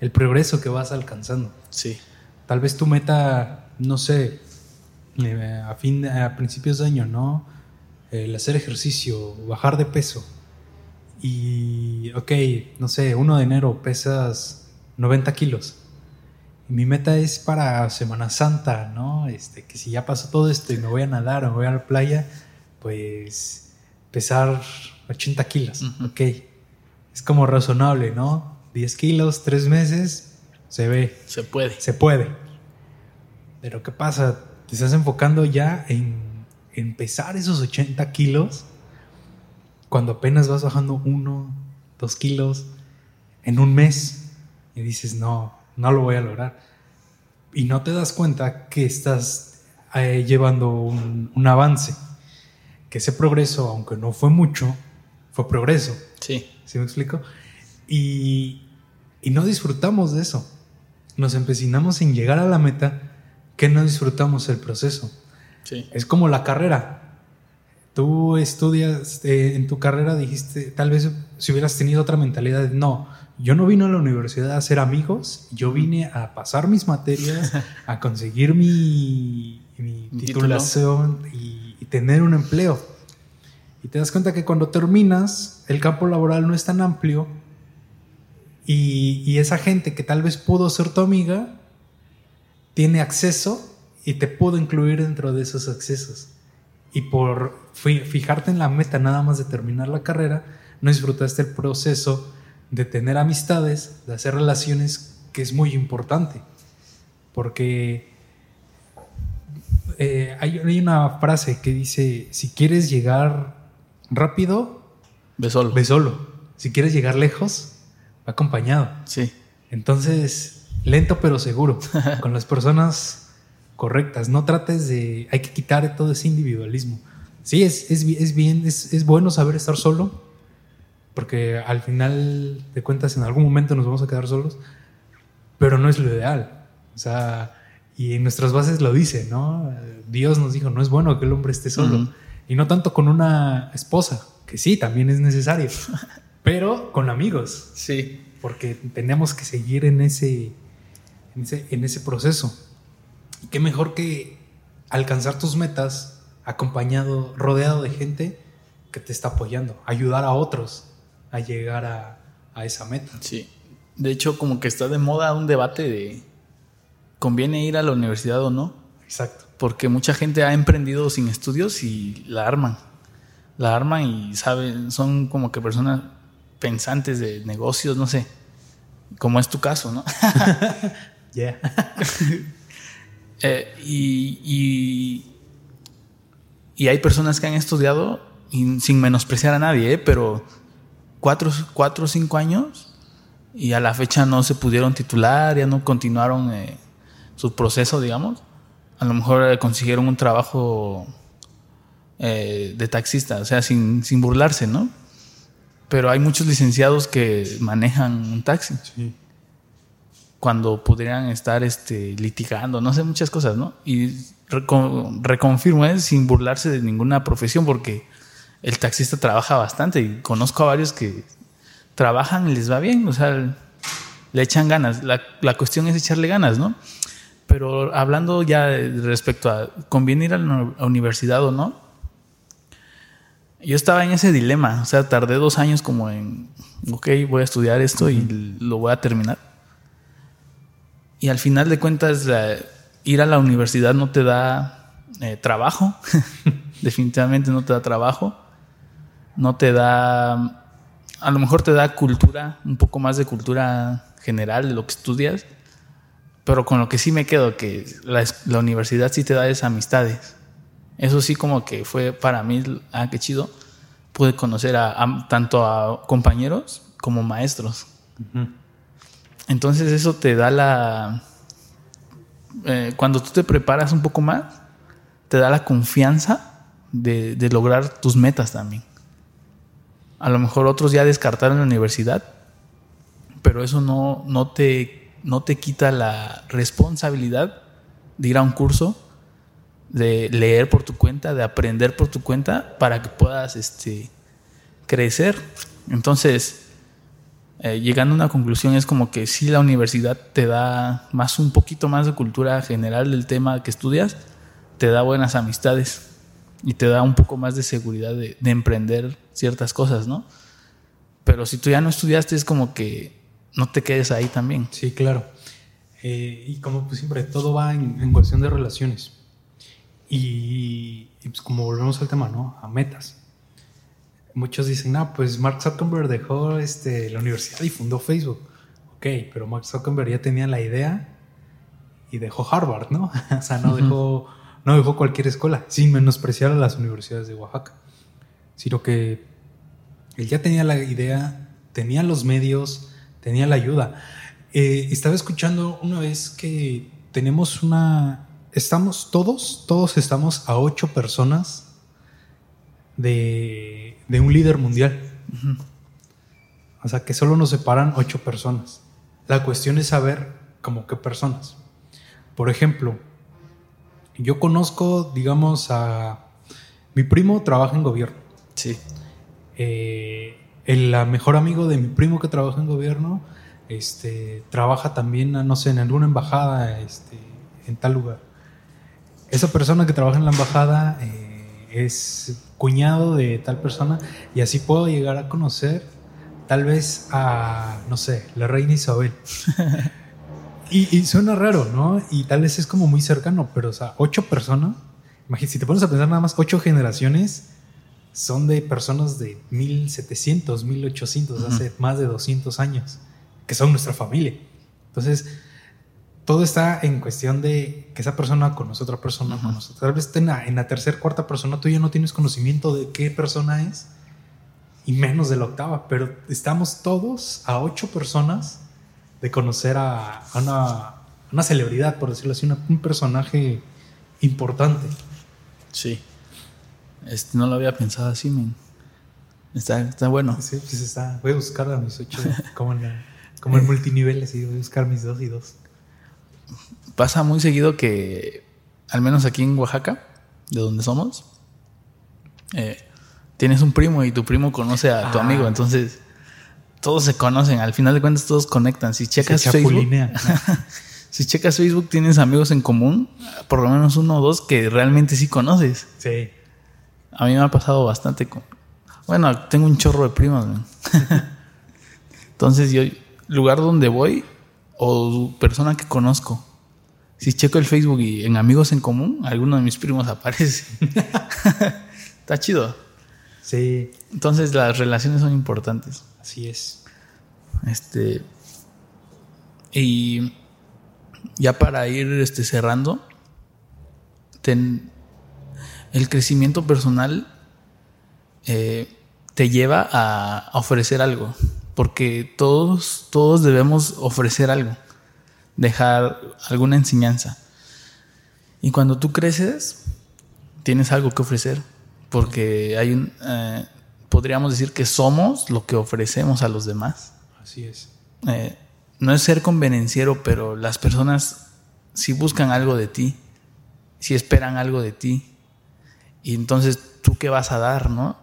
el progreso que vas alcanzando. Sí. Tal vez tu meta, no sé, eh, a, fin, a principios de año, ¿no? El hacer ejercicio, bajar de peso. Y, ok, no sé, 1 de enero pesas 90 kilos. Y mi meta es para Semana Santa, ¿no? Este, que si ya pasó todo esto y me voy a nadar o me voy a la playa, pues pesar 80 kilos, Ujú. ok. Es como razonable, ¿no? 10 kilos, 3 meses, se ve. Se puede. Se puede. Pero ¿qué pasa? Te estás enfocando ya en, en pesar esos 80 kilos cuando apenas vas bajando uno, dos kilos en un mes. Y dices, no, no lo voy a lograr. Y no te das cuenta que estás eh, llevando un, un avance. Que ese progreso, aunque no fue mucho, fue progreso. Sí. ¿Sí me explico? Y, y no disfrutamos de eso. Nos empecinamos en llegar a la meta que no disfrutamos el proceso. Sí. Es como la carrera. Tú estudias eh, en tu carrera, dijiste, tal vez si hubieras tenido otra mentalidad, de, no, yo no vine a la universidad a hacer amigos, yo vine a pasar mis materias, [laughs] a conseguir mi, mi titulación y tener un empleo. Y te das cuenta que cuando terminas, el campo laboral no es tan amplio y, y esa gente que tal vez pudo ser tu amiga, tiene acceso y te pudo incluir dentro de esos accesos. Y por fi- fijarte en la meta nada más de terminar la carrera, no disfrutaste el proceso de tener amistades, de hacer relaciones, que es muy importante. Porque eh, hay, hay una frase que dice, si quieres llegar rápido, Ve solo. ve solo. Si quieres llegar lejos, va acompañado. Sí. Entonces, lento pero seguro, [laughs] con las personas correctas. No trates de... Hay que quitar todo ese individualismo. Sí, es, es, es bien, es, es bueno saber estar solo, porque al final de cuentas en algún momento nos vamos a quedar solos, pero no es lo ideal. O sea, y en nuestras bases lo dice, ¿no? Dios nos dijo, no es bueno que el hombre esté solo. Ujú. Y no tanto con una esposa, que sí, también es necesario, [laughs] pero con amigos Sí. porque tenemos que seguir en ese, en ese, en ese proceso. Y qué mejor que alcanzar tus metas acompañado, rodeado de gente que te está apoyando, ayudar a otros a llegar a, a esa meta. Sí. De hecho, como que está de moda un debate de conviene ir a la universidad o no, Exacto. porque mucha gente ha emprendido sin estudios y la arman. La arman y saben, son como que personas pensantes de negocios, no sé, como es tu caso, ¿no? [laughs] Ya. [laughs] Eh, y, y, y hay personas que han estudiado, y sin menospreciar a nadie, ¿eh? pero cuatro, cuatro o cinco años y a la fecha no se pudieron titular, ya no continuaron eh, su proceso, digamos. A lo mejor eh, consiguieron un trabajo eh, de taxista, o sea, sin, sin burlarse, ¿no? Pero hay muchos licenciados que manejan un taxi Sí. cuando podrían estar este, litigando, no sé, muchas cosas, ¿no? Y reco- reconfirmo, es sin burlarse de ninguna profesión, porque el taxista trabaja bastante y conozco a varios que trabajan y les va bien, o sea, le echan ganas. La, la cuestión es echarle ganas, ¿no? Pero hablando ya respecto a conviene ir a la universidad o no, yo estaba en ese dilema, o sea, tardé dos años como en, ok, voy a estudiar esto y lo voy a terminar. Y al final de cuentas, la- ir a la universidad no te da eh, trabajo. [laughs] Definitivamente no te da trabajo. No te da. A lo mejor te da cultura, un poco más de cultura general de lo que estudias. Pero con lo que sí me quedo, que la, la universidad sí te da esas amistades. Eso sí, como que fue para mí, ah, qué chido. Pude conocer a, a- tanto a compañeros como maestros. Entonces eso te da la... eh, cuando tú te preparas un poco más, te da la confianza de, de lograr tus metas también. A lo mejor otros ya descartaron la universidad, pero eso no, no, te, no te quita la responsabilidad de ir a un curso de leer por tu cuenta, de aprender por tu cuenta para que puedas este, crecer. Entonces, eh, llegando a una conclusión es como que si la universidad te da más un poquito más de cultura general del tema que estudias, te da buenas amistades y te da un poco más de seguridad de, emprender ciertas cosas, ¿no? Pero si tú ya no estudiaste es como que no te quedes ahí también. Sí, claro. Eh, y como pues siempre, todo va en, cuestión de relaciones. Y, pues como volvemos al tema, ¿no? A metas. Muchos dicen, no, pues Mark Zuckerberg dejó este, la universidad y fundó Facebook. Ok, pero Mark Zuckerberg ya tenía la idea y dejó Harvard, ¿no? [laughs] o sea, no dejó no dejó cualquier escuela, sin menospreciar a las universidades de Oaxaca, sino que él ya tenía la idea, tenía los medios, tenía la ayuda. Eh, estaba escuchando una vez que tenemos una, estamos todos, todos estamos a ocho personas de, de un líder mundial. O sea, que solo nos separan ocho personas. La cuestión es saber como qué personas. Por ejemplo, yo conozco, digamos, a mi primo trabaja en gobierno. Sí. Eh, el mejor amigo de mi primo que trabaja en gobierno, este, trabaja también, no sé, en alguna embajada, este, en tal lugar. Esa persona que trabaja en la embajada eh, es cuñado de tal persona y así puedo llegar a conocer tal vez a, no sé, la reina Isabel. [laughs] Y, suena raro, ¿no? Y tal vez es como muy cercano, pero, o sea, ocho personas, imagínate, si te pones a pensar nada más, ocho generaciones son de personas de 1700, 1800, hace más de 200 años, que son nuestra familia. Entonces, todo está en cuestión de que esa persona conoce a otra persona, conoce. Tal vez en la, en la tercera, cuarta persona tú ya no tienes conocimiento de qué persona es y menos de la octava, pero estamos todos a ocho personas de conocer a, una, celebridad, por decirlo así, un personaje importante. Sí. Este, no lo había pensado así, men. Está, está bueno. Sí, pues está. Voy a buscar a mis ocho, [laughs] como en, como en multinivel, así, voy a buscar mis dos y dos. Pasa muy seguido que, al menos aquí en Oaxaca, de donde somos, eh, tienes un primo y tu primo conoce a tu ah. amigo, entonces todos se conocen, al final de cuentas todos conectan. Si checas Facebook, [laughs] si checas Facebook tienes amigos en común, por lo menos uno o dos que realmente sí conoces. Sí. A mí me ha pasado bastante con Bueno, tengo un chorro de primos. [laughs] Entonces yo lugar donde voy o persona que conozco. Si checo el Facebook y en amigos en común, alguno de mis primos aparece. [laughs] Está chido. Sí. Entonces las relaciones son importantes. Así es. Este. Y ya para ir este, cerrando, el crecimiento personal eh, te lleva a, ofrecer algo, porque todos, todos debemos ofrecer algo, dejar alguna enseñanza. Y cuando tú creces, tienes algo que ofrecer, porque hay un, eh, podríamos decir que somos lo que ofrecemos a los demás. Así es. Eh, no es ser convenenciero, pero las personas si buscan algo de ti, si esperan algo de ti. Y entonces, ¿tú qué vas a dar, no?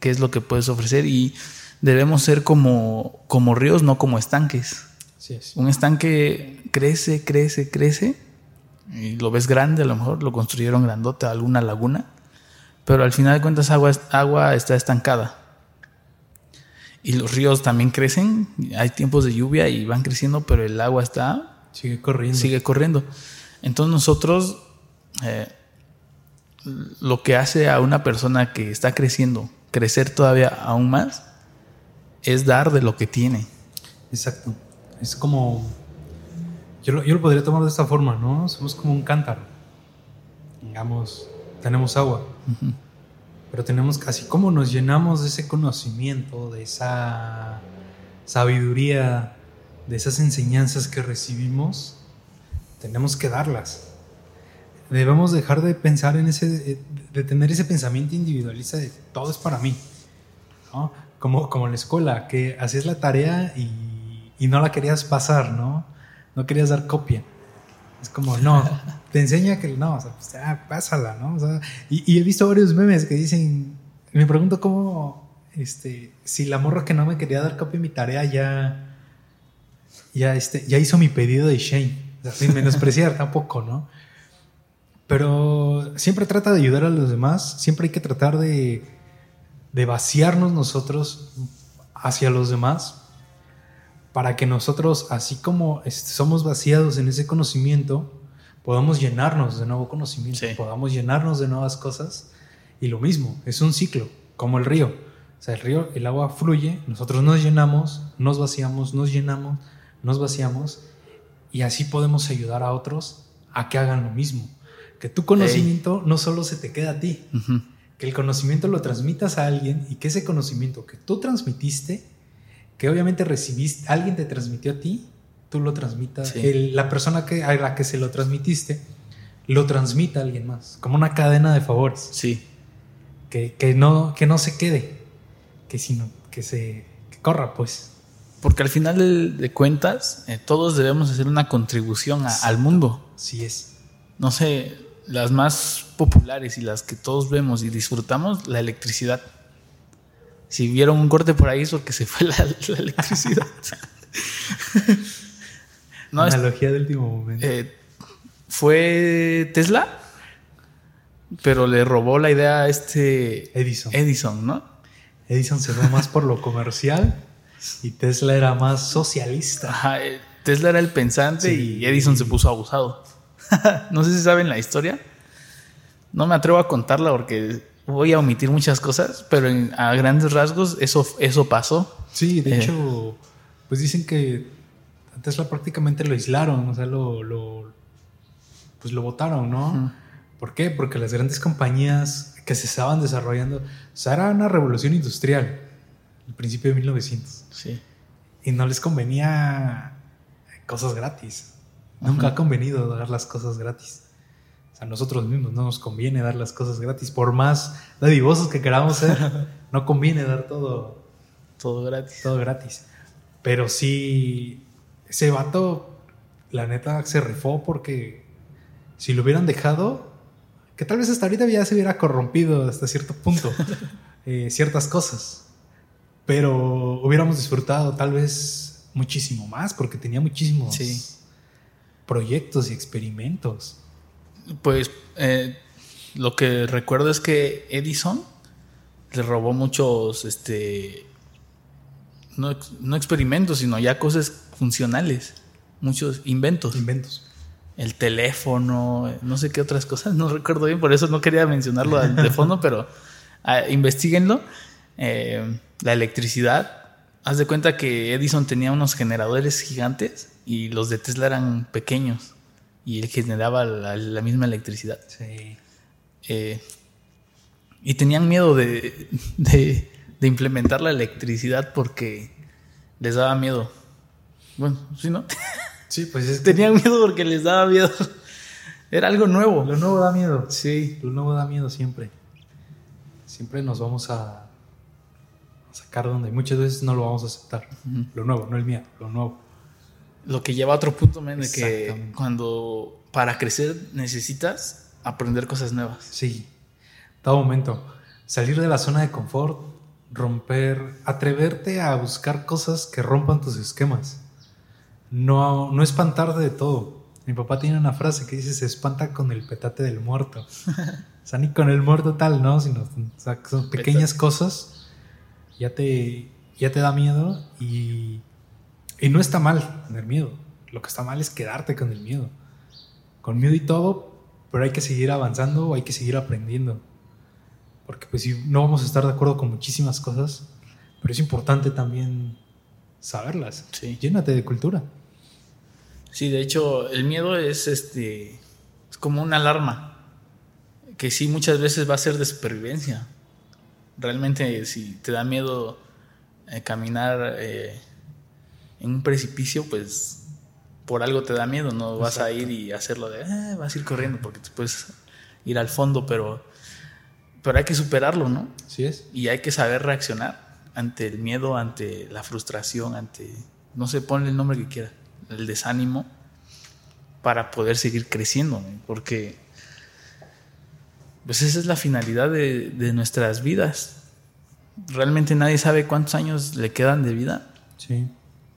¿Qué es lo que puedes ofrecer? Y debemos ser como, como ríos, no como estanques. Así es. Un estanque crece, crece, crece. Y lo ves grande, a lo mejor lo construyeron grandote, alguna laguna pero al final de cuentas agua, agua está estancada. Y los ríos también crecen, hay tiempos de lluvia y van creciendo, pero el agua está... Sigue corriendo. Sigue corriendo. Entonces nosotros, eh, lo que hace a una persona que está creciendo, crecer todavía aún más, es dar de lo que tiene. Exacto. Es como... Yo lo, yo lo podría tomar de esta forma, ¿no? Somos como un cántaro. Digamos, tenemos agua. Pero tenemos casi como nos llenamos de ese conocimiento, de esa sabiduría, de esas enseñanzas que recibimos, tenemos que darlas. Debemos dejar de pensar en ese, de tener ese pensamiento individualista de todo es para mí. Como, como en la escuela, que hacías la tarea y, y no la querías pasar, ¿no? No querías dar copia. Es como, no, [laughs] te enseña que no, o sea, pues, ya, pásala, ¿no? O sea, y, y he visto varios memes que dicen, me pregunto cómo, este, si la morra que no me quería dar copia de mi tarea ya, ya, este, ya hizo mi pedido de Shane. O sea, sin menospreciar [laughs] tampoco, ¿no? Pero siempre trata de ayudar a los demás, siempre hay que tratar de, de vaciarnos nosotros hacia los demás para que nosotros, así como este, somos vaciados en ese conocimiento, podamos llenarnos de nuevo conocimiento, Sí. podamos llenarnos de nuevas cosas. Y lo mismo, es un ciclo, como el río. O sea, el río, el agua fluye, nosotros nos llenamos, nos vaciamos, nos llenamos, nos vaciamos, y así podemos ayudar a otros a que hagan lo mismo. Que tu conocimiento no solo se te queda a ti, que el conocimiento lo transmitas a alguien y que ese conocimiento que tú transmitiste, que obviamente recibiste, alguien te transmitió a ti, tú lo transmitas, Sí. el- la persona que, a la que se lo transmitiste, lo transmita a alguien más, como una cadena de favores, Sí, que, que no, que no se quede, que, sino, que se que corra, pues. porque al final de, de cuentas, eh, todos debemos hacer una contribución a- al mundo. Sí es. No sé, las más populares y las que todos vemos y disfrutamos, la electricidad. Si vieron un corte por ahí es porque se fue la, [laughs] la electricidad. [laughs] no, es- Analogía del último momento. eh, fue Tesla, pero le robó la idea a este Edison. Edison, ¿no? Edison se fue más por lo comercial y Tesla era más socialista. Ajá, eh, Tesla era el pensante Sí. y Edison se puso abusado. [laughs] no sé si saben la historia. No me atrevo a contarla porque voy a omitir muchas cosas, pero en- a grandes rasgos eso, eso pasó. Sí, de Eh. hecho, pues dicen que a Tesla prácticamente lo aislaron, o sea, lo, lo- pues lo votaron, ¿no? ¿Por qué? Porque las grandes compañías que se estaban desarrollando, o sea, era una revolución industrial, el principio de 1900, Sí. y no les convenía cosas gratis. Nunca ha convenido dar las cosas gratis. O sea, a nosotros mismos no nos conviene dar las cosas gratis, por más dadivosos que queramos ser, [laughs] no conviene dar todo Todo gratis. todo gratis. Pero sí, ese vato, la neta, se rifó porque si lo hubieran dejado, que tal vez hasta ahorita ya se hubiera corrompido hasta cierto punto [laughs] eh, ciertas cosas. Pero hubiéramos disfrutado tal vez muchísimo más porque tenía muchísimos Sí. Proyectos y experimentos. Pues eh, lo que recuerdo es que Edison le robó muchos, este, no, no experimentos, sino ya cosas funcionales, muchos inventos. Inventos. El teléfono, no sé qué otras cosas, no [laughs] recuerdo bien, por eso no quería mencionarlo de fondo, pero ah, investiguenlo. Eh, la electricidad, haz de cuenta que Edison tenía unos generadores gigantes y los de Tesla eran pequeños y él generaba la, la misma electricidad. Sí. Eh, y tenían miedo de, [laughs] de- de implementar la electricidad porque les daba miedo. Bueno, sí, ¿no? [laughs] Sí, pues es que Tenían miedo porque les daba miedo. [laughs] Era algo nuevo. lo nuevo da miedo. Sí. Lo nuevo da miedo siempre. Siempre nos vamos a a sacar donde muchas veces no lo vamos a aceptar. Lo nuevo, no el miedo, lo nuevo. Lo que lleva a otro punto, men, de que cuando para crecer necesitas aprender cosas nuevas. Sí, todo momento. Salir de la zona de confort, romper, atreverte a buscar cosas que rompan tus esquemas. No, no espantarte de todo. Mi papá tiene una frase que dice, se espanta con el petate del muerto. [laughs] o sea, ni con el muerto tal, ¿no? Sino, o sea, son pequeñas cosas, ya te, ya te da miedo y, y no está mal tener miedo. Lo que está mal es quedarte con el miedo. Con miedo y todo, pero hay que seguir avanzando, hay que seguir aprendiendo. Porque pues sí, no vamos a estar de acuerdo con muchísimas cosas, pero es importante también saberlas. Sí. Llénate de cultura. Sí, de hecho, el miedo es este. Es como una alarma. Que sí, muchas veces va a ser de supervivencia. Realmente, si te da miedo eh, caminar eh, en un precipicio, pues por algo te da miedo. No vas a ir y hacerlo de. "Ah", vas a ir corriendo porque te puedes ir al fondo, pero. Pero hay que superarlo, ¿no? ¿Sí es? Y hay que saber reaccionar ante el miedo, ante la frustración, ante, no sé, ponle el nombre que quiera, el desánimo, para poder seguir creciendo, porque pues esa es la finalidad de, de nuestras vidas. Realmente nadie sabe cuántos años le quedan de vida. Sí.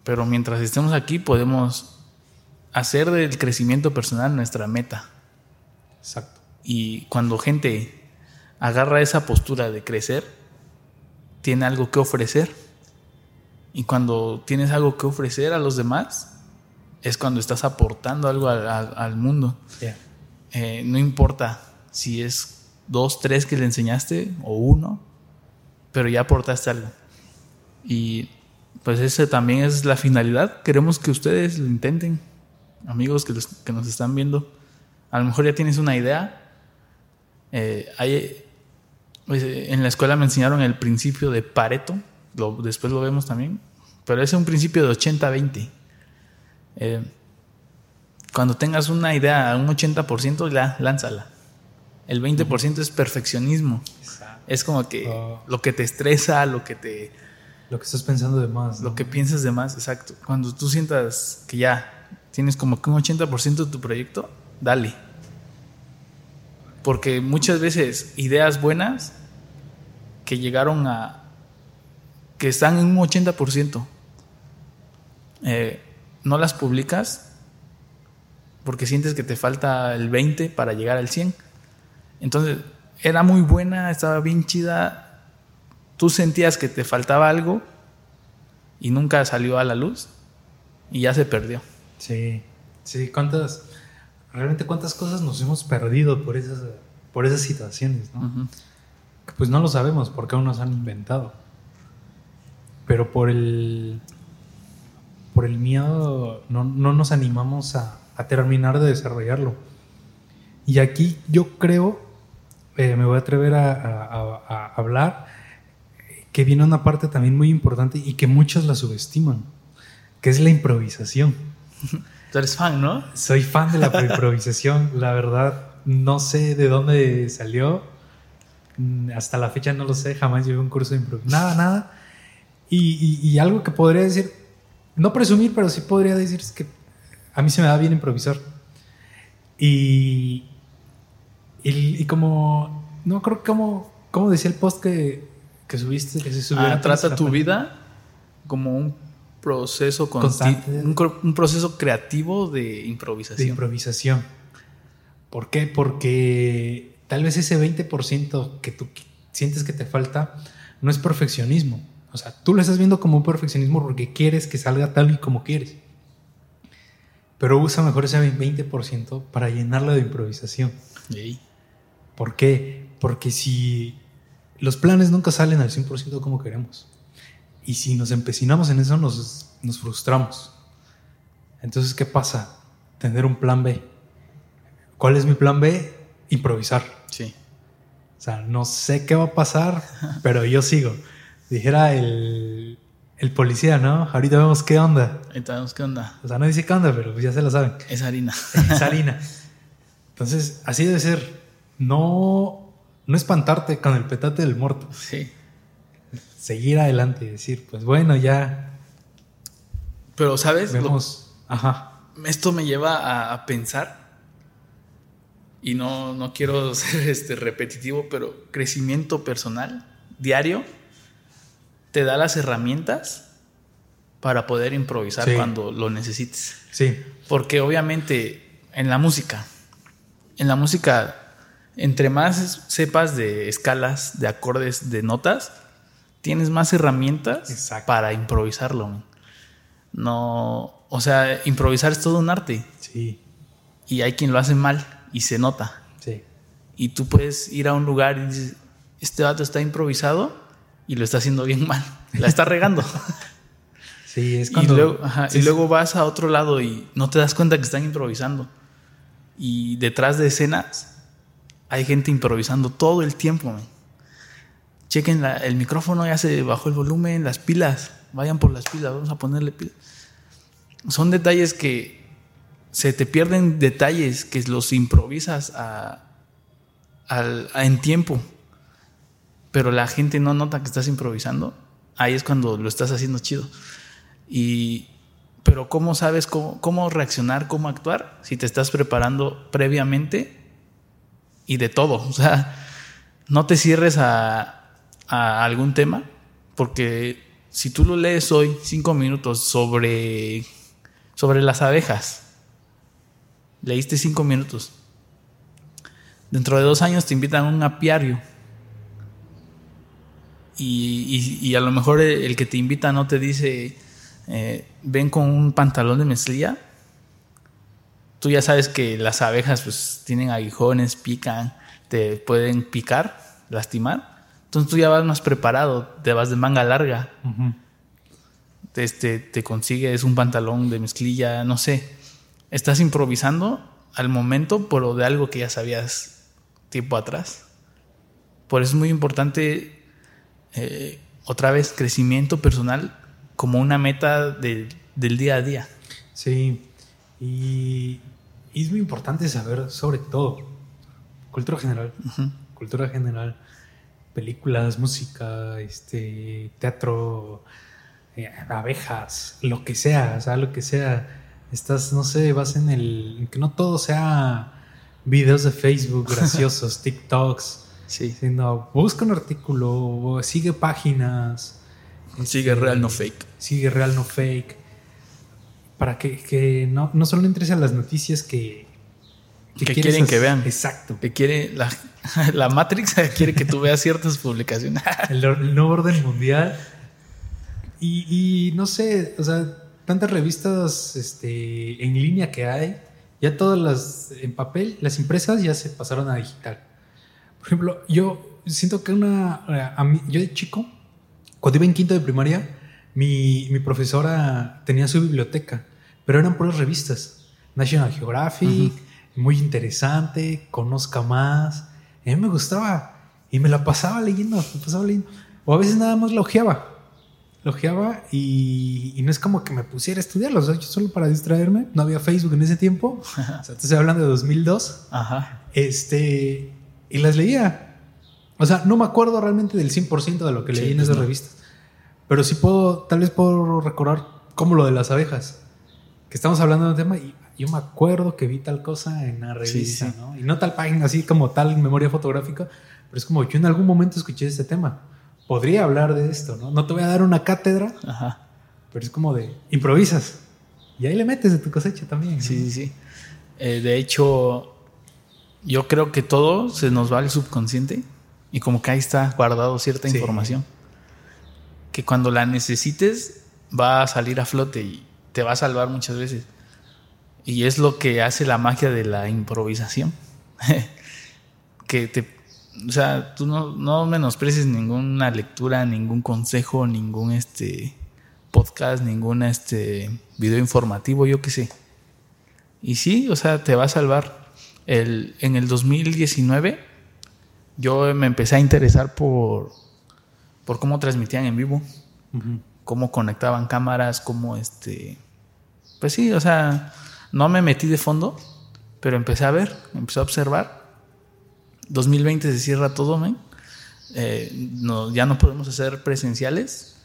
Pero mientras estemos aquí podemos hacer del crecimiento personal nuestra meta. Exacto. Y cuando gente agarra esa postura de crecer, tiene algo que ofrecer. Y cuando tienes algo que ofrecer a los demás, es cuando estás aportando algo al, al- al mundo. Yeah. Eh, no importa si es dos, tres que le enseñaste o uno, pero ya aportaste algo. Y pues esa también es la finalidad. Queremos que ustedes lo intenten, amigos que, los- que nos están viendo. A lo mejor ya tienes una idea. Eh, hay, pues, eh, en la escuela me enseñaron el principio de Pareto, lo- después lo vemos también, pero es un principio de 80-20. Eh, cuando tengas una idea a un 80%, ya lánzala. El 20% es perfeccionismo. Exacto. Es como que Oh. lo que te estresa, lo que te Lo que estás pensando de más. ¿no? lo que piensas de más, exacto. Cuando tú sientas que ya tienes como que un 80% de tu proyecto, dale. Porque muchas veces ideas buenas que llegaron a. que están en un 80%, eh, no las publicas porque sientes que te falta el 20 para llegar al 100. Entonces, era muy buena, estaba bien chida, tú sentías que te faltaba algo y nunca salió a la luz y ya se perdió. Sí. Sí, cuántas. Realmente cuántas cosas nos hemos perdido por esas, por esas situaciones, ¿no? Pues no lo sabemos porque aún nos han inventado. Pero por el. Por el miedo no, no nos animamos a, a terminar de desarrollarlo. Y aquí yo creo, eh, me voy a atrever a, a- a- a hablar, que viene una parte también muy importante y que muchos la subestiman, que es la improvisación. Tú eres fan, ¿no? Soy fan de la [laughs] improvisación, la verdad no sé de dónde salió, hasta la fecha no lo sé, jamás llevé un curso de improvisación, nada, nada. Y, y- y algo que podría decir, no presumir, pero sí podría decir es que a mí se me da bien improvisar. Y, y, y como, no creo como, como decía el post que, que subiste, que se subió. Ah, trata la tu vida como un proceso Constante. un, proceso creativo de de improvisación. improvisación. ¿Por qué? Porque tal vez ese 20% que tú sientes que te falta no es perfeccionismo. O sea, tú lo estás viendo como un perfeccionismo porque quieres que salga tal y como quieres. Pero usa mejor ese 20% para llenarlo de improvisación. ¿Por qué? Porque si los planes nunca salen al 100% como queremos. Y si nos empecinamos en eso, nos, nos frustramos. Entonces, ¿qué pasa? Tener un plan B. ¿Cuál es mi plan B? Improvisar. Sí. O sea, no sé qué va a pasar, [laughs] pero yo sigo. Dijera el, el policía, ¿no? Ahorita vemos qué onda. Entonces, ¿qué onda? O sea, no dice qué onda, pero pues ya se lo saben. Es harina. Es harina. [laughs] Entonces, así debe ser. No, no espantarte con el petate del muerto. sí. Seguir adelante y decir, pues bueno, ya Pero, ¿sabes? Lo- vemos. Ajá. esto me lleva a, a pensar, y no, no quiero [laughs] ser este, repetitivo, pero crecimiento personal diario te da las herramientas para poder improvisar Sí. cuando lo necesites. Sí. Porque obviamente en la música, en la música, entre más sepas de escalas, de acordes, de notas, tienes más herramientas Exacto. para improvisarlo. No, o sea, improvisar es todo un arte Sí. y hay quien lo hace mal y se nota. Sí. Y tú puedes ir a un lugar y dices, este vato está improvisado y lo está haciendo bien mal, la está regando. [laughs] Sí, es Y cuando. luego, ajá, sí, y luego vas a otro lado y no te das cuenta que están improvisando. Y detrás de escenas hay gente improvisando todo el tiempo. man. Chequen el micrófono, ya se bajó el volumen, las pilas. Vayan por las pilas, vamos a ponerle pilas. Son detalles que se te pierden detalles que los improvisas en tiempo. Pero la gente no nota que estás improvisando. Ahí es cuando lo estás haciendo chido. Y Pero ¿cómo sabes cómo reaccionar, cómo actuar si te estás preparando previamente y de todo? O sea, no te cierres a, algún tema, porque si tú lo lees hoy, cinco minutos, sobre, sobre las abejas, leíste cinco minutos. Dentro de dos años te invitan a un apiario. Y, y, a lo mejor el, que te invita no te dice, eh, ven con un pantalón de mezclilla. Tú ya sabes que las abejas pues tienen aguijones, pican, te pueden picar, lastimar. Entonces tú ya vas más preparado, te vas de manga larga. este, te consigues un pantalón de mezclilla, no sé. Estás improvisando al momento, pero de algo que ya sabías tiempo atrás. Por eso es muy importante, eh, otra vez, crecimiento personal como una meta del día a día. Sí, y, es muy importante saber sobre todo cultura general, cultura general, películas, música, este, teatro, eh, abejas, lo que sea, o sea, lo que sea. Estás, no sé, vas en el, en que no todo sea videos de Facebook [laughs] graciosos, TikToks. Sí. Sino, busca un artículo, sigue páginas. Sigue este, real, no fake. Sigue real, no fake. Para que, no, no solo entres a las noticias que, que, quieren que vean. Exacto. Que quiere la, [laughs] la Matrix [laughs] quiere que tú veas ciertas publicaciones. [laughs] el, nuevo orden mundial. Y, y, no sé, o sea, tantas revistas este, en línea que hay ya todas las en papel, las impresas ya se pasaron a digital. Por ejemplo, yo siento que una. Eh, yo de chico, cuando iba en quinto de primaria, mi, mi profesora tenía su biblioteca, pero eran puras revistas. National Geographic, muy interesante, conozca más. A mí me gustaba y me la pasaba leyendo, me pasaba leyendo. O a veces nada más la ojeaba logeaba y, y, no es como que me pusiera a estudiarlos, o sea, yo solo para distraerme, no había Facebook en ese tiempo, [laughs] o sea, te estoy hablando de 2002, Ajá. este, y las leía. O sea, no me acuerdo realmente del 100% de lo que leí en pues esas revistas, pero sí puedo, tal vez puedo recordar como lo de las abejas, que estamos hablando de un tema y yo me acuerdo que vi tal cosa en la revista, ¿no? Y no tal página así como tal memoria fotográfica, pero es como yo en algún momento escuché este tema podría hablar de esto, ¿no? No te voy a dar una cátedra, Ajá. pero es como de improvisas y ahí le metes de tu cosecha también. Sí, sí, sí. Eh, de hecho, yo creo que todo se nos va al subconsciente y como que ahí está guardado cierta información que cuando la necesites va a salir a flote y te va a salvar muchas veces. Y es lo que hace la magia de la improvisación. [laughs] que te o sea, tú no, no menosprecies ninguna lectura, ningún consejo, ningún este podcast, ningún este video informativo, yo qué sé. Y sí, o sea, te va a salvar. El, en el 2019 yo me empecé a interesar por, por cómo transmitían en vivo, cómo conectaban cámaras, cómo este... Pues sí, o sea, no me metí de fondo, pero empecé a ver, empecé a observar 2020 se cierra todo, men. Eh, no, ya no podemos hacer presenciales.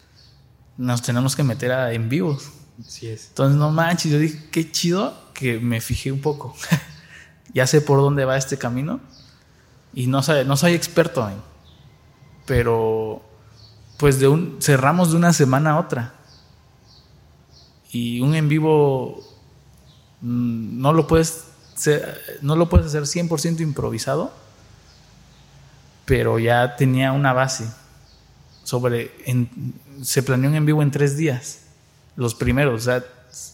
Nos tenemos que meter a, en vivos. Así es. Entonces, no manches, yo dije, qué chido que me fijé un poco. [laughs] ya sé por dónde va este camino. Y no, no soy experto, men. pero pues de un, cerramos de una semana a otra. Y un en vivo mm, no lo puedes, no lo puedes hacer 100% improvisado pero ya tenía una base sobre, se planeó un en vivo en tres días, los primeros, o sea,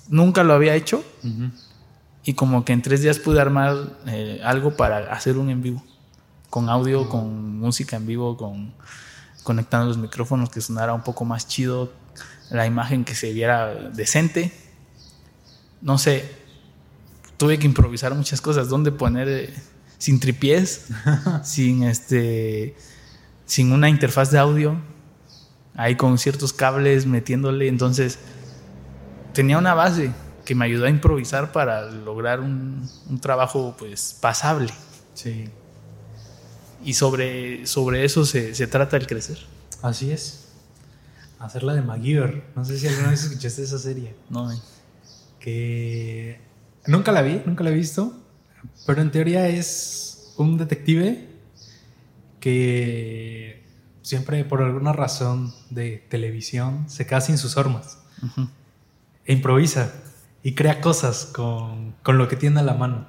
nunca lo había hecho y como que en tres días pude armar eh, algo para hacer un en vivo, con audio, con música en vivo, con conectando los micrófonos que sonara un poco más chido, la imagen que se viera decente, no sé, tuve que improvisar muchas cosas, dónde poner... Eh, sin tripiés, [laughs] sin este sin una interfaz de audio, ahí con ciertos cables metiéndole, entonces tenía una base que me ayudó a improvisar para lograr un, trabajo pues pasable. Sí. Y sobre, sobre eso se, trata el crecer. Así es. Hacerla de MacGyver. No sé si alguna vez escuchaste esa serie. No. que nunca la vi, nunca la he visto, pero en teoría es un detective que siempre por alguna razón de televisión se queda sin sus armas e improvisa y crea cosas con, con lo que tiene a la mano.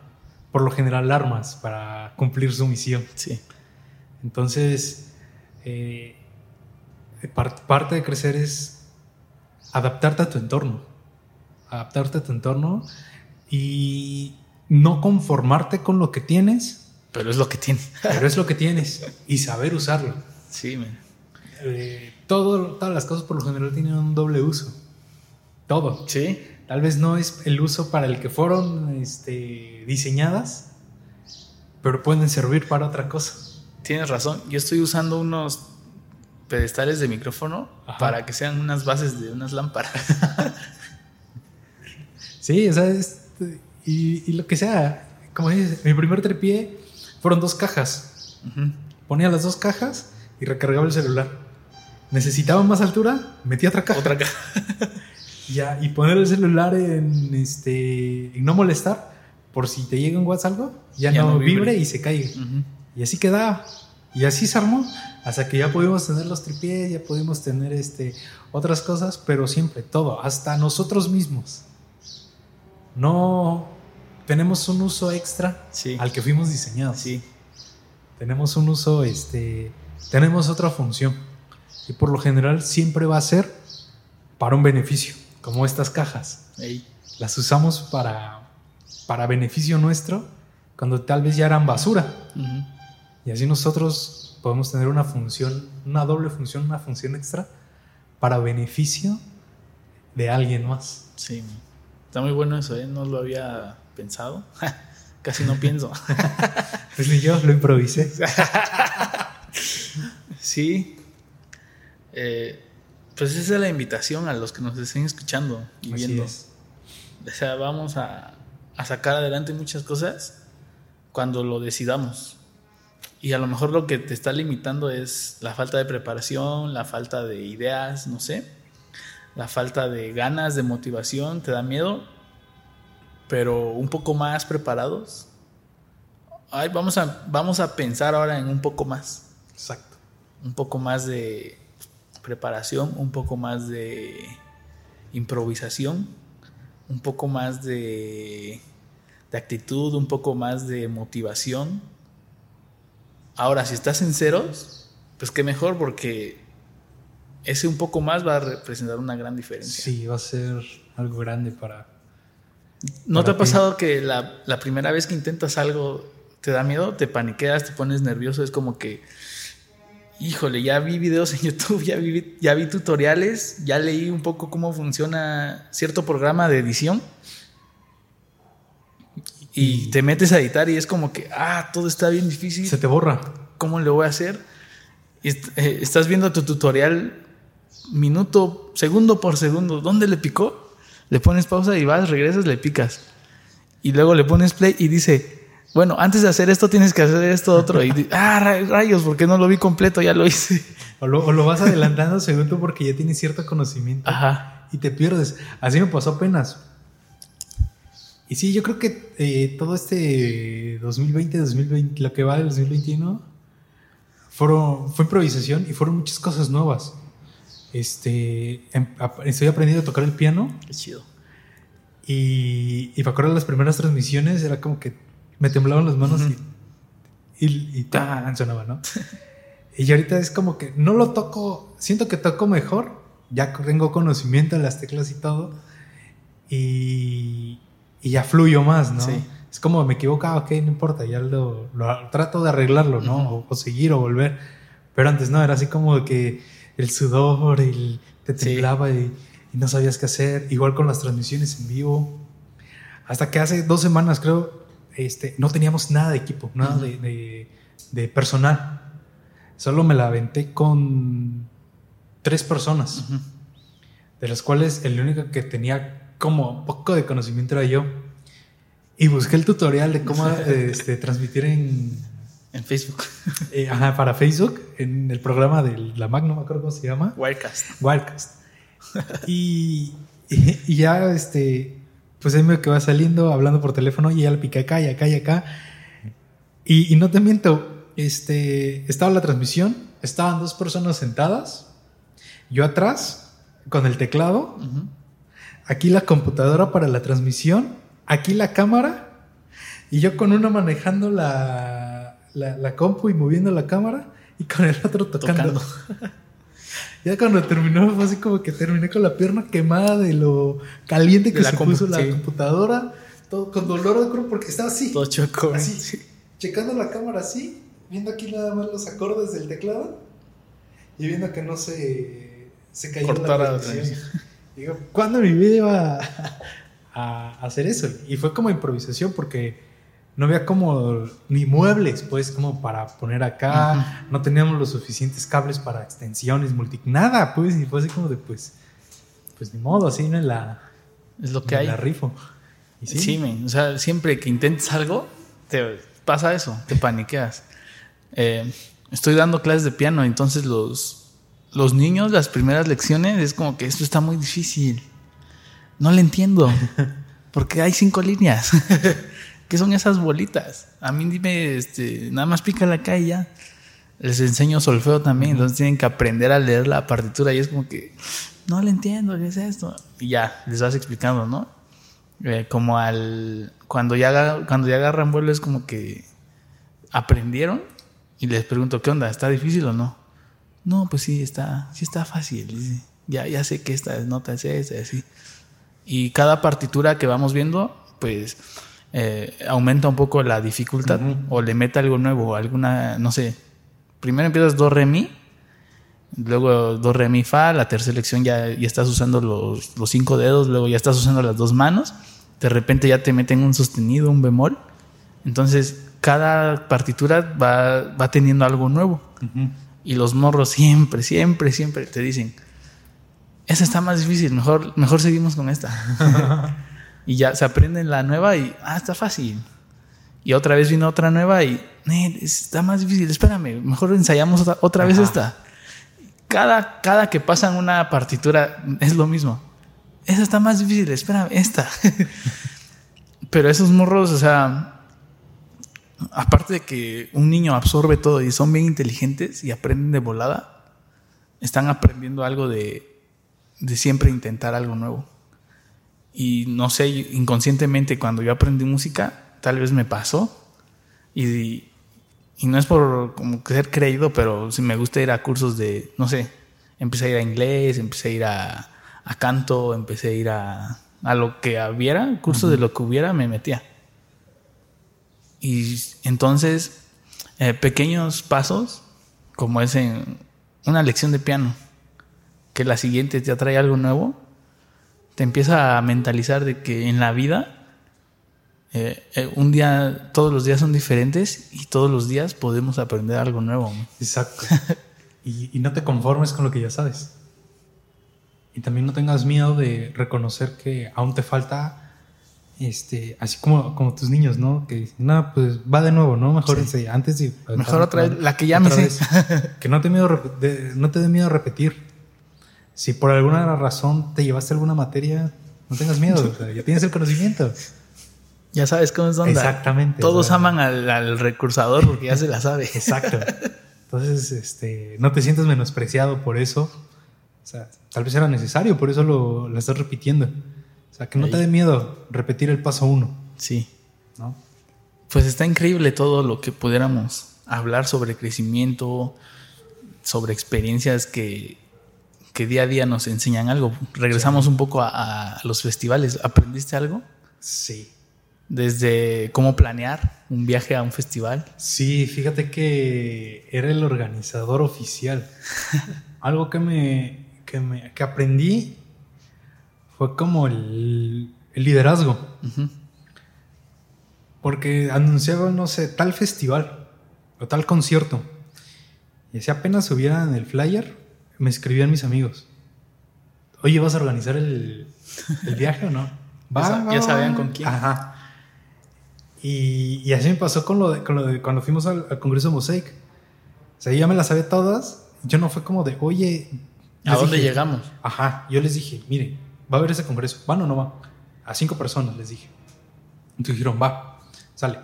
Por lo general armas para cumplir su misión. Sí. Entonces, eh, par- parte de crecer es adaptarte a tu entorno. Adaptarte a tu entorno y no conformarte con lo que tienes, Pero es lo que tiene. [laughs] pero es lo que tienes y saber usarlo. Sí, men. Eh, todo, todas las cosas por lo general tienen un doble uso. Todo. Sí. Tal vez no es el uso para el que fueron este, diseñadas, pero pueden servir para otra cosa. Tienes razón. Yo estoy usando unos pedestales de micrófono Ajá. para que sean unas bases de unas lámparas. [laughs] Sí, o sea, y, y lo que sea. Como dices, mi primer tripié fueron dos cajas. Ponía las dos cajas y recargaba el celular. Necesitaba más altura, metía otra caja. Otra caja. [laughs] Ya, y poner el celular en este en no molestar por si te llega un WhatsApp algo, ya, Ya no, no vibre. y se caiga. Ujú. Y así quedaba. Y así se armó. Hasta que ya pudimos tener los tripiés, ya pudimos tener este, otras cosas, pero siempre, todo, hasta nosotros mismos. No tenemos un uso extra Sí. al que fuimos diseñados. Sí. Tenemos un uso, este, tenemos otra función. Y por lo general siempre va a ser para un beneficio, como estas cajas. Ey. Las usamos para, para beneficio nuestro cuando tal vez ya eran basura. Ujú. Y así nosotros podemos tener una función, una doble función, una función extra para beneficio de alguien más. Sí. Está muy bueno eso, ¿eh? No lo había pensado. [laughs] Casi no pienso. [laughs] Pues ni yo lo improvisé. [laughs] Sí. Eh, pues esa es la invitación a los que nos estén escuchando y Así viendo. es. O sea, vamos a, a sacar adelante muchas cosas cuando lo decidamos. Y a lo mejor lo que te está limitando es la falta de preparación, la falta de ideas, no sé, la falta de ganas, de motivación, te da miedo, pero un poco más preparados. Ay, vamos, a, vamos a pensar ahora en un poco más Exacto. un poco más de preparación, un poco más de improvisación, un poco más de, de actitud, un poco más de motivación. Ahora, si estás en ceros, pues qué mejor porque ese un poco más va a representar una gran diferencia. Sí, va a ser algo grande para... ¿No te ha ti. pasado que la, la primera vez que intentas algo te da miedo, te paniqueas, te pones nervioso? Es como que, híjole, ya vi videos en [laughs] YouTube, ya vi, ya vi tutoriales, ya leí un poco cómo funciona cierto programa de edición. Y te metes a editar y es como que, ah, todo está bien difícil. Se te borra. ¿Cómo le voy a hacer? Y eh, estás viendo tu tutorial minuto, segundo por segundo. ¿Dónde le picó? Le pones pausa y vas, regresas, le picas. Y luego le pones play y dice, bueno, antes de hacer esto tienes que hacer esto otro. Y ah, ra- rayos, ¿por qué no lo vi completo? Ya lo hice. O lo, o lo vas adelantando según tú porque ya tienes cierto conocimiento. Ajá. y te pierdes. Así me pasó apenas. Y sí, yo creo que eh, todo este 2020, 2020, lo que va del 2021, fueron, fue improvisación y fueron muchas cosas nuevas. Este, em- ap- estoy aprendiendo a tocar el piano Qué chido. y, y me acuerdo de las primeras transmisiones, era como que me temblaban las manos Ujú. y, y, y ¡tan! sonaba, ¿no? [laughs] y ahorita es como que no lo toco, siento que toco mejor, ya tengo conocimiento de las teclas y todo, y, y ya fluyo más, ¿no? Sí. Es como me equivocaba, ok, no importa, ya lo, lo trato de arreglarlo, ¿no? O, o seguir o volver. Pero antes no, era así como que el sudor, el, te Sí. temblaba y, y no sabías qué hacer. Igual con las transmisiones en vivo. Hasta que hace dos semanas, creo, este, no teníamos nada de equipo, nada de, de- de personal. Solo me la aventé con tres personas, de las cuales el único que tenía como poco de conocimiento era yo. Y busqué el tutorial de cómo [laughs] este, transmitir en, En Facebook. [laughs] eh, ajá, para Facebook, en el programa de la Mac, no me acuerdo cómo se llama. Wirecast. Wildcast. y, [laughs] y- y ya este, pues ahí me que va saliendo, hablando por teléfono, y ya le piqué acá y acá y acá. Y, y no te miento, este, estaba la transmisión, estaban dos personas sentadas, yo atrás, con el teclado, aquí la computadora para la transmisión, aquí la cámara, y yo con una manejando la, la, la compu y moviendo la cámara, y con el otro tocando. [laughs] Ya cuando terminó, fue así como que terminé con la pierna quemada de lo caliente que De se puso la sí. computadora, todo con dolor de cuerpo porque estaba así, Todo choco. así, [laughs] Sí. checando la cámara así, viendo aquí nada más los acordes del teclado y viendo que no se, se cayó Cortara la transmisión. Digo, ¿cuándo en mi vida iba a, a hacer eso? Y fue como improvisación porque no había como ni muebles, pues, como para poner acá. No teníamos los suficientes cables para extensiones, multi... Nada, pues. Y fue así como de, pues, pues ni modo, así no la, Es lo que hay. la rifo. Y Sí, men, o sea, siempre que intentes algo, te pasa eso, te paniqueas. Eh, estoy dando clases de piano, entonces los, los niños, las primeras lecciones, es como que esto está muy difícil. No le entiendo, [laughs] porque hay cinco líneas. [laughs] ¿Qué son esas bolitas? A mí dime, este, nada más pícala acá y ya. Les enseño solfeo también, entonces tienen que aprender a leer la partitura y es como que, no le entiendo, ¿qué es esto? Y ya, les vas explicando, ¿no? Eh, como al cuando ya cuando ya agarran vuelo es como que aprendieron y les pregunto qué onda está difícil o no no pues sí está sí está fácil dice. ya ya sé que esta nota es esta y así y cada partitura que vamos viendo pues eh, aumenta un poco la dificultad o le mete algo nuevo alguna no sé. Primero empiezas do re mi luego do re mi fa la tercera lección ya, ya estás usando los, los cinco dedos luego ya estás usando las dos manos de repente ya te meten un sostenido un bemol. Entonces cada partitura va, va teniendo algo nuevo y los morros siempre siempre siempre te dicen esa está más difícil mejor mejor seguimos con esta [laughs] y ya se aprenden la nueva y ah está fácil y otra vez vino otra nueva y "Nel, está más difícil espérame mejor ensayamos otra, otra vez esta cada, cada que pasan una partitura es lo mismo. Esa está más difícil, espérame, esta. [laughs] Pero esos morros, o sea, aparte de que un niño absorbe todo y son bien inteligentes y aprenden de volada, están aprendiendo algo de, de siempre intentar algo nuevo. Y no sé, inconscientemente cuando yo aprendí música, tal vez me pasó. Y, y no es por como ser creído, pero si me gusta ir a cursos de, no sé, empecé a ir a inglés, empecé a ir a, a canto, empecé a ir a, a lo que hubiera, cursos de lo que hubiera, me metía. Y entonces, eh, pequeños pasos, como es en una lección de piano, que la siguiente te atrae algo nuevo, te empieza a mentalizar de que en la vida eh, eh, un día, todos los días son diferentes y todos los días podemos aprender algo nuevo. Exacto. [laughs] y, y no te conformes con lo que ya sabes. Y también no tengas miedo de reconocer que aún te falta, este, así como, como tus niños, ¿no? Que dicen, no, pues va de nuevo, ¿no? Mejor este, antes de... Mejor otra vez, la que ya me otra sé. vez. [laughs] que no te, miedo de- no te dé miedo repetir. Si por alguna razón te llevaste alguna materia, no tengas miedo, o sea, ya tienes el conocimiento. Ya sabes cómo es onda. Exactamente, Todos aman al, al recursador porque ya se la sabe. Exacto. [laughs] Entonces, este, no te sientas menospreciado por eso. O sea, tal vez era necesario, por eso lo, lo estás repitiendo. O sea, que no te dé miedo repetir el paso uno, Sí. ¿no? Pues está increíble todo lo que pudiéramos hablar sobre crecimiento, sobre experiencias que, que día a día nos enseñan algo. Regresamos un poco a, a los festivales. ¿Aprendiste algo? Sí. Desde cómo planear un viaje a un festival. Sí, fíjate que era el organizador oficial. [laughs] Algo que me, que me que aprendí fue como el, el liderazgo. Ujú. Porque anunciaban, no sé, tal festival o tal concierto. Y si apenas subieran el flyer, me escribían mis amigos. Oye, ¿vas a organizar el, el viaje o no? [laughs] Ya sa- ya sabían con quién. Ajá. Y, y así me pasó con lo de, con lo de cuando fuimos al, al Congreso Mosaic. O sea, yo ya me las sabía todas. Yo no fue como de, oye. ¿A dónde dije- llegamos? Ajá. Yo les dije, miren, va a haber ese congreso. ¿Van o no va? A cinco personas les dije. Entonces dijeron, va, sale.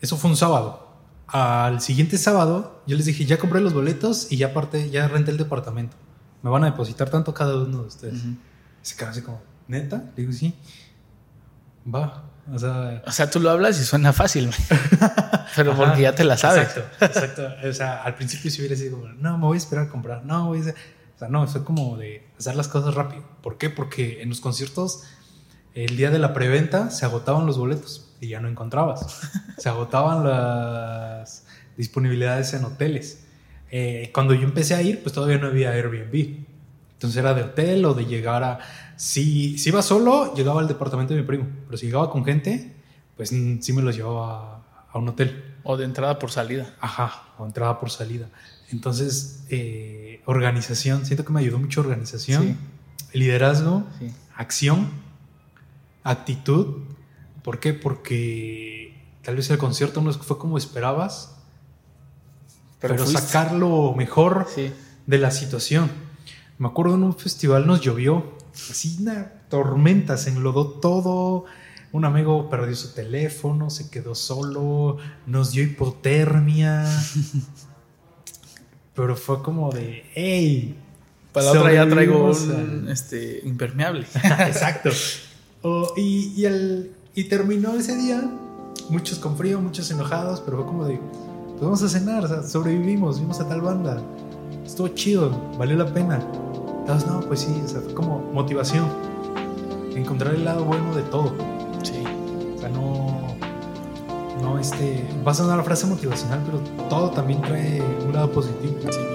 Eso fue un sábado. Al siguiente sábado, yo les dije, ya compré los boletos y ya aparte, ya renté el departamento. Me van a depositar tanto cada uno de ustedes. Se quedó así como, ¿neta? Le digo, sí. Va. O sea, O sea, tú lo hablas y suena fácil, [laughs] pero Ajá, porque ya te la sabes. Exacto, exacto. O sea, al principio si hubiera sido como, no, me voy a esperar a comprar, no, voy a... hacer-". O sea, no, fue como de hacer las cosas rápido. ¿Por qué? Porque en los conciertos, el día de la preventa, se agotaban los boletos y ya no encontrabas. [laughs] Se agotaban las disponibilidades en hoteles. Eh, cuando yo empecé a ir, pues todavía no había Airbnb. Entonces era de hotel o de llegar a... Si, si iba solo, llegaba al departamento de mi primo. Pero si llegaba con gente, pues sí me los llevaba a, a un hotel. O de entrada por salida. Ajá, o entrada por salida. Entonces, eh, organización, siento que me ayudó mucho organización, liderazgo, Sí. acción, actitud. ¿Por qué? Porque tal vez el concierto no fue como esperabas, pero, fuiste. sacar lo mejor Sí. de la situación. Me acuerdo en un festival nos llovió, así una tormenta, se enlodó todo. Un amigo perdió su teléfono, se quedó solo, nos dio hipotermia. [laughs] Pero fue como de, hey, Para la otra ya traigo un este, impermeable. [laughs] [laughs] Exacto. Oh, y, y, el- y terminó ese día, muchos con frío, muchos enojados, pero fue como de, pues vamos a cenar, o sea, sobrevivimos, vimos a tal banda, estuvo chido, valió la pena. Entonces, no, pues sí, o sea, fue como motivación, encontrar el lado bueno de todo. Sí. O sea, no, no, este, va a sonar la frase motivacional, pero todo también trae un lado positivo. sí.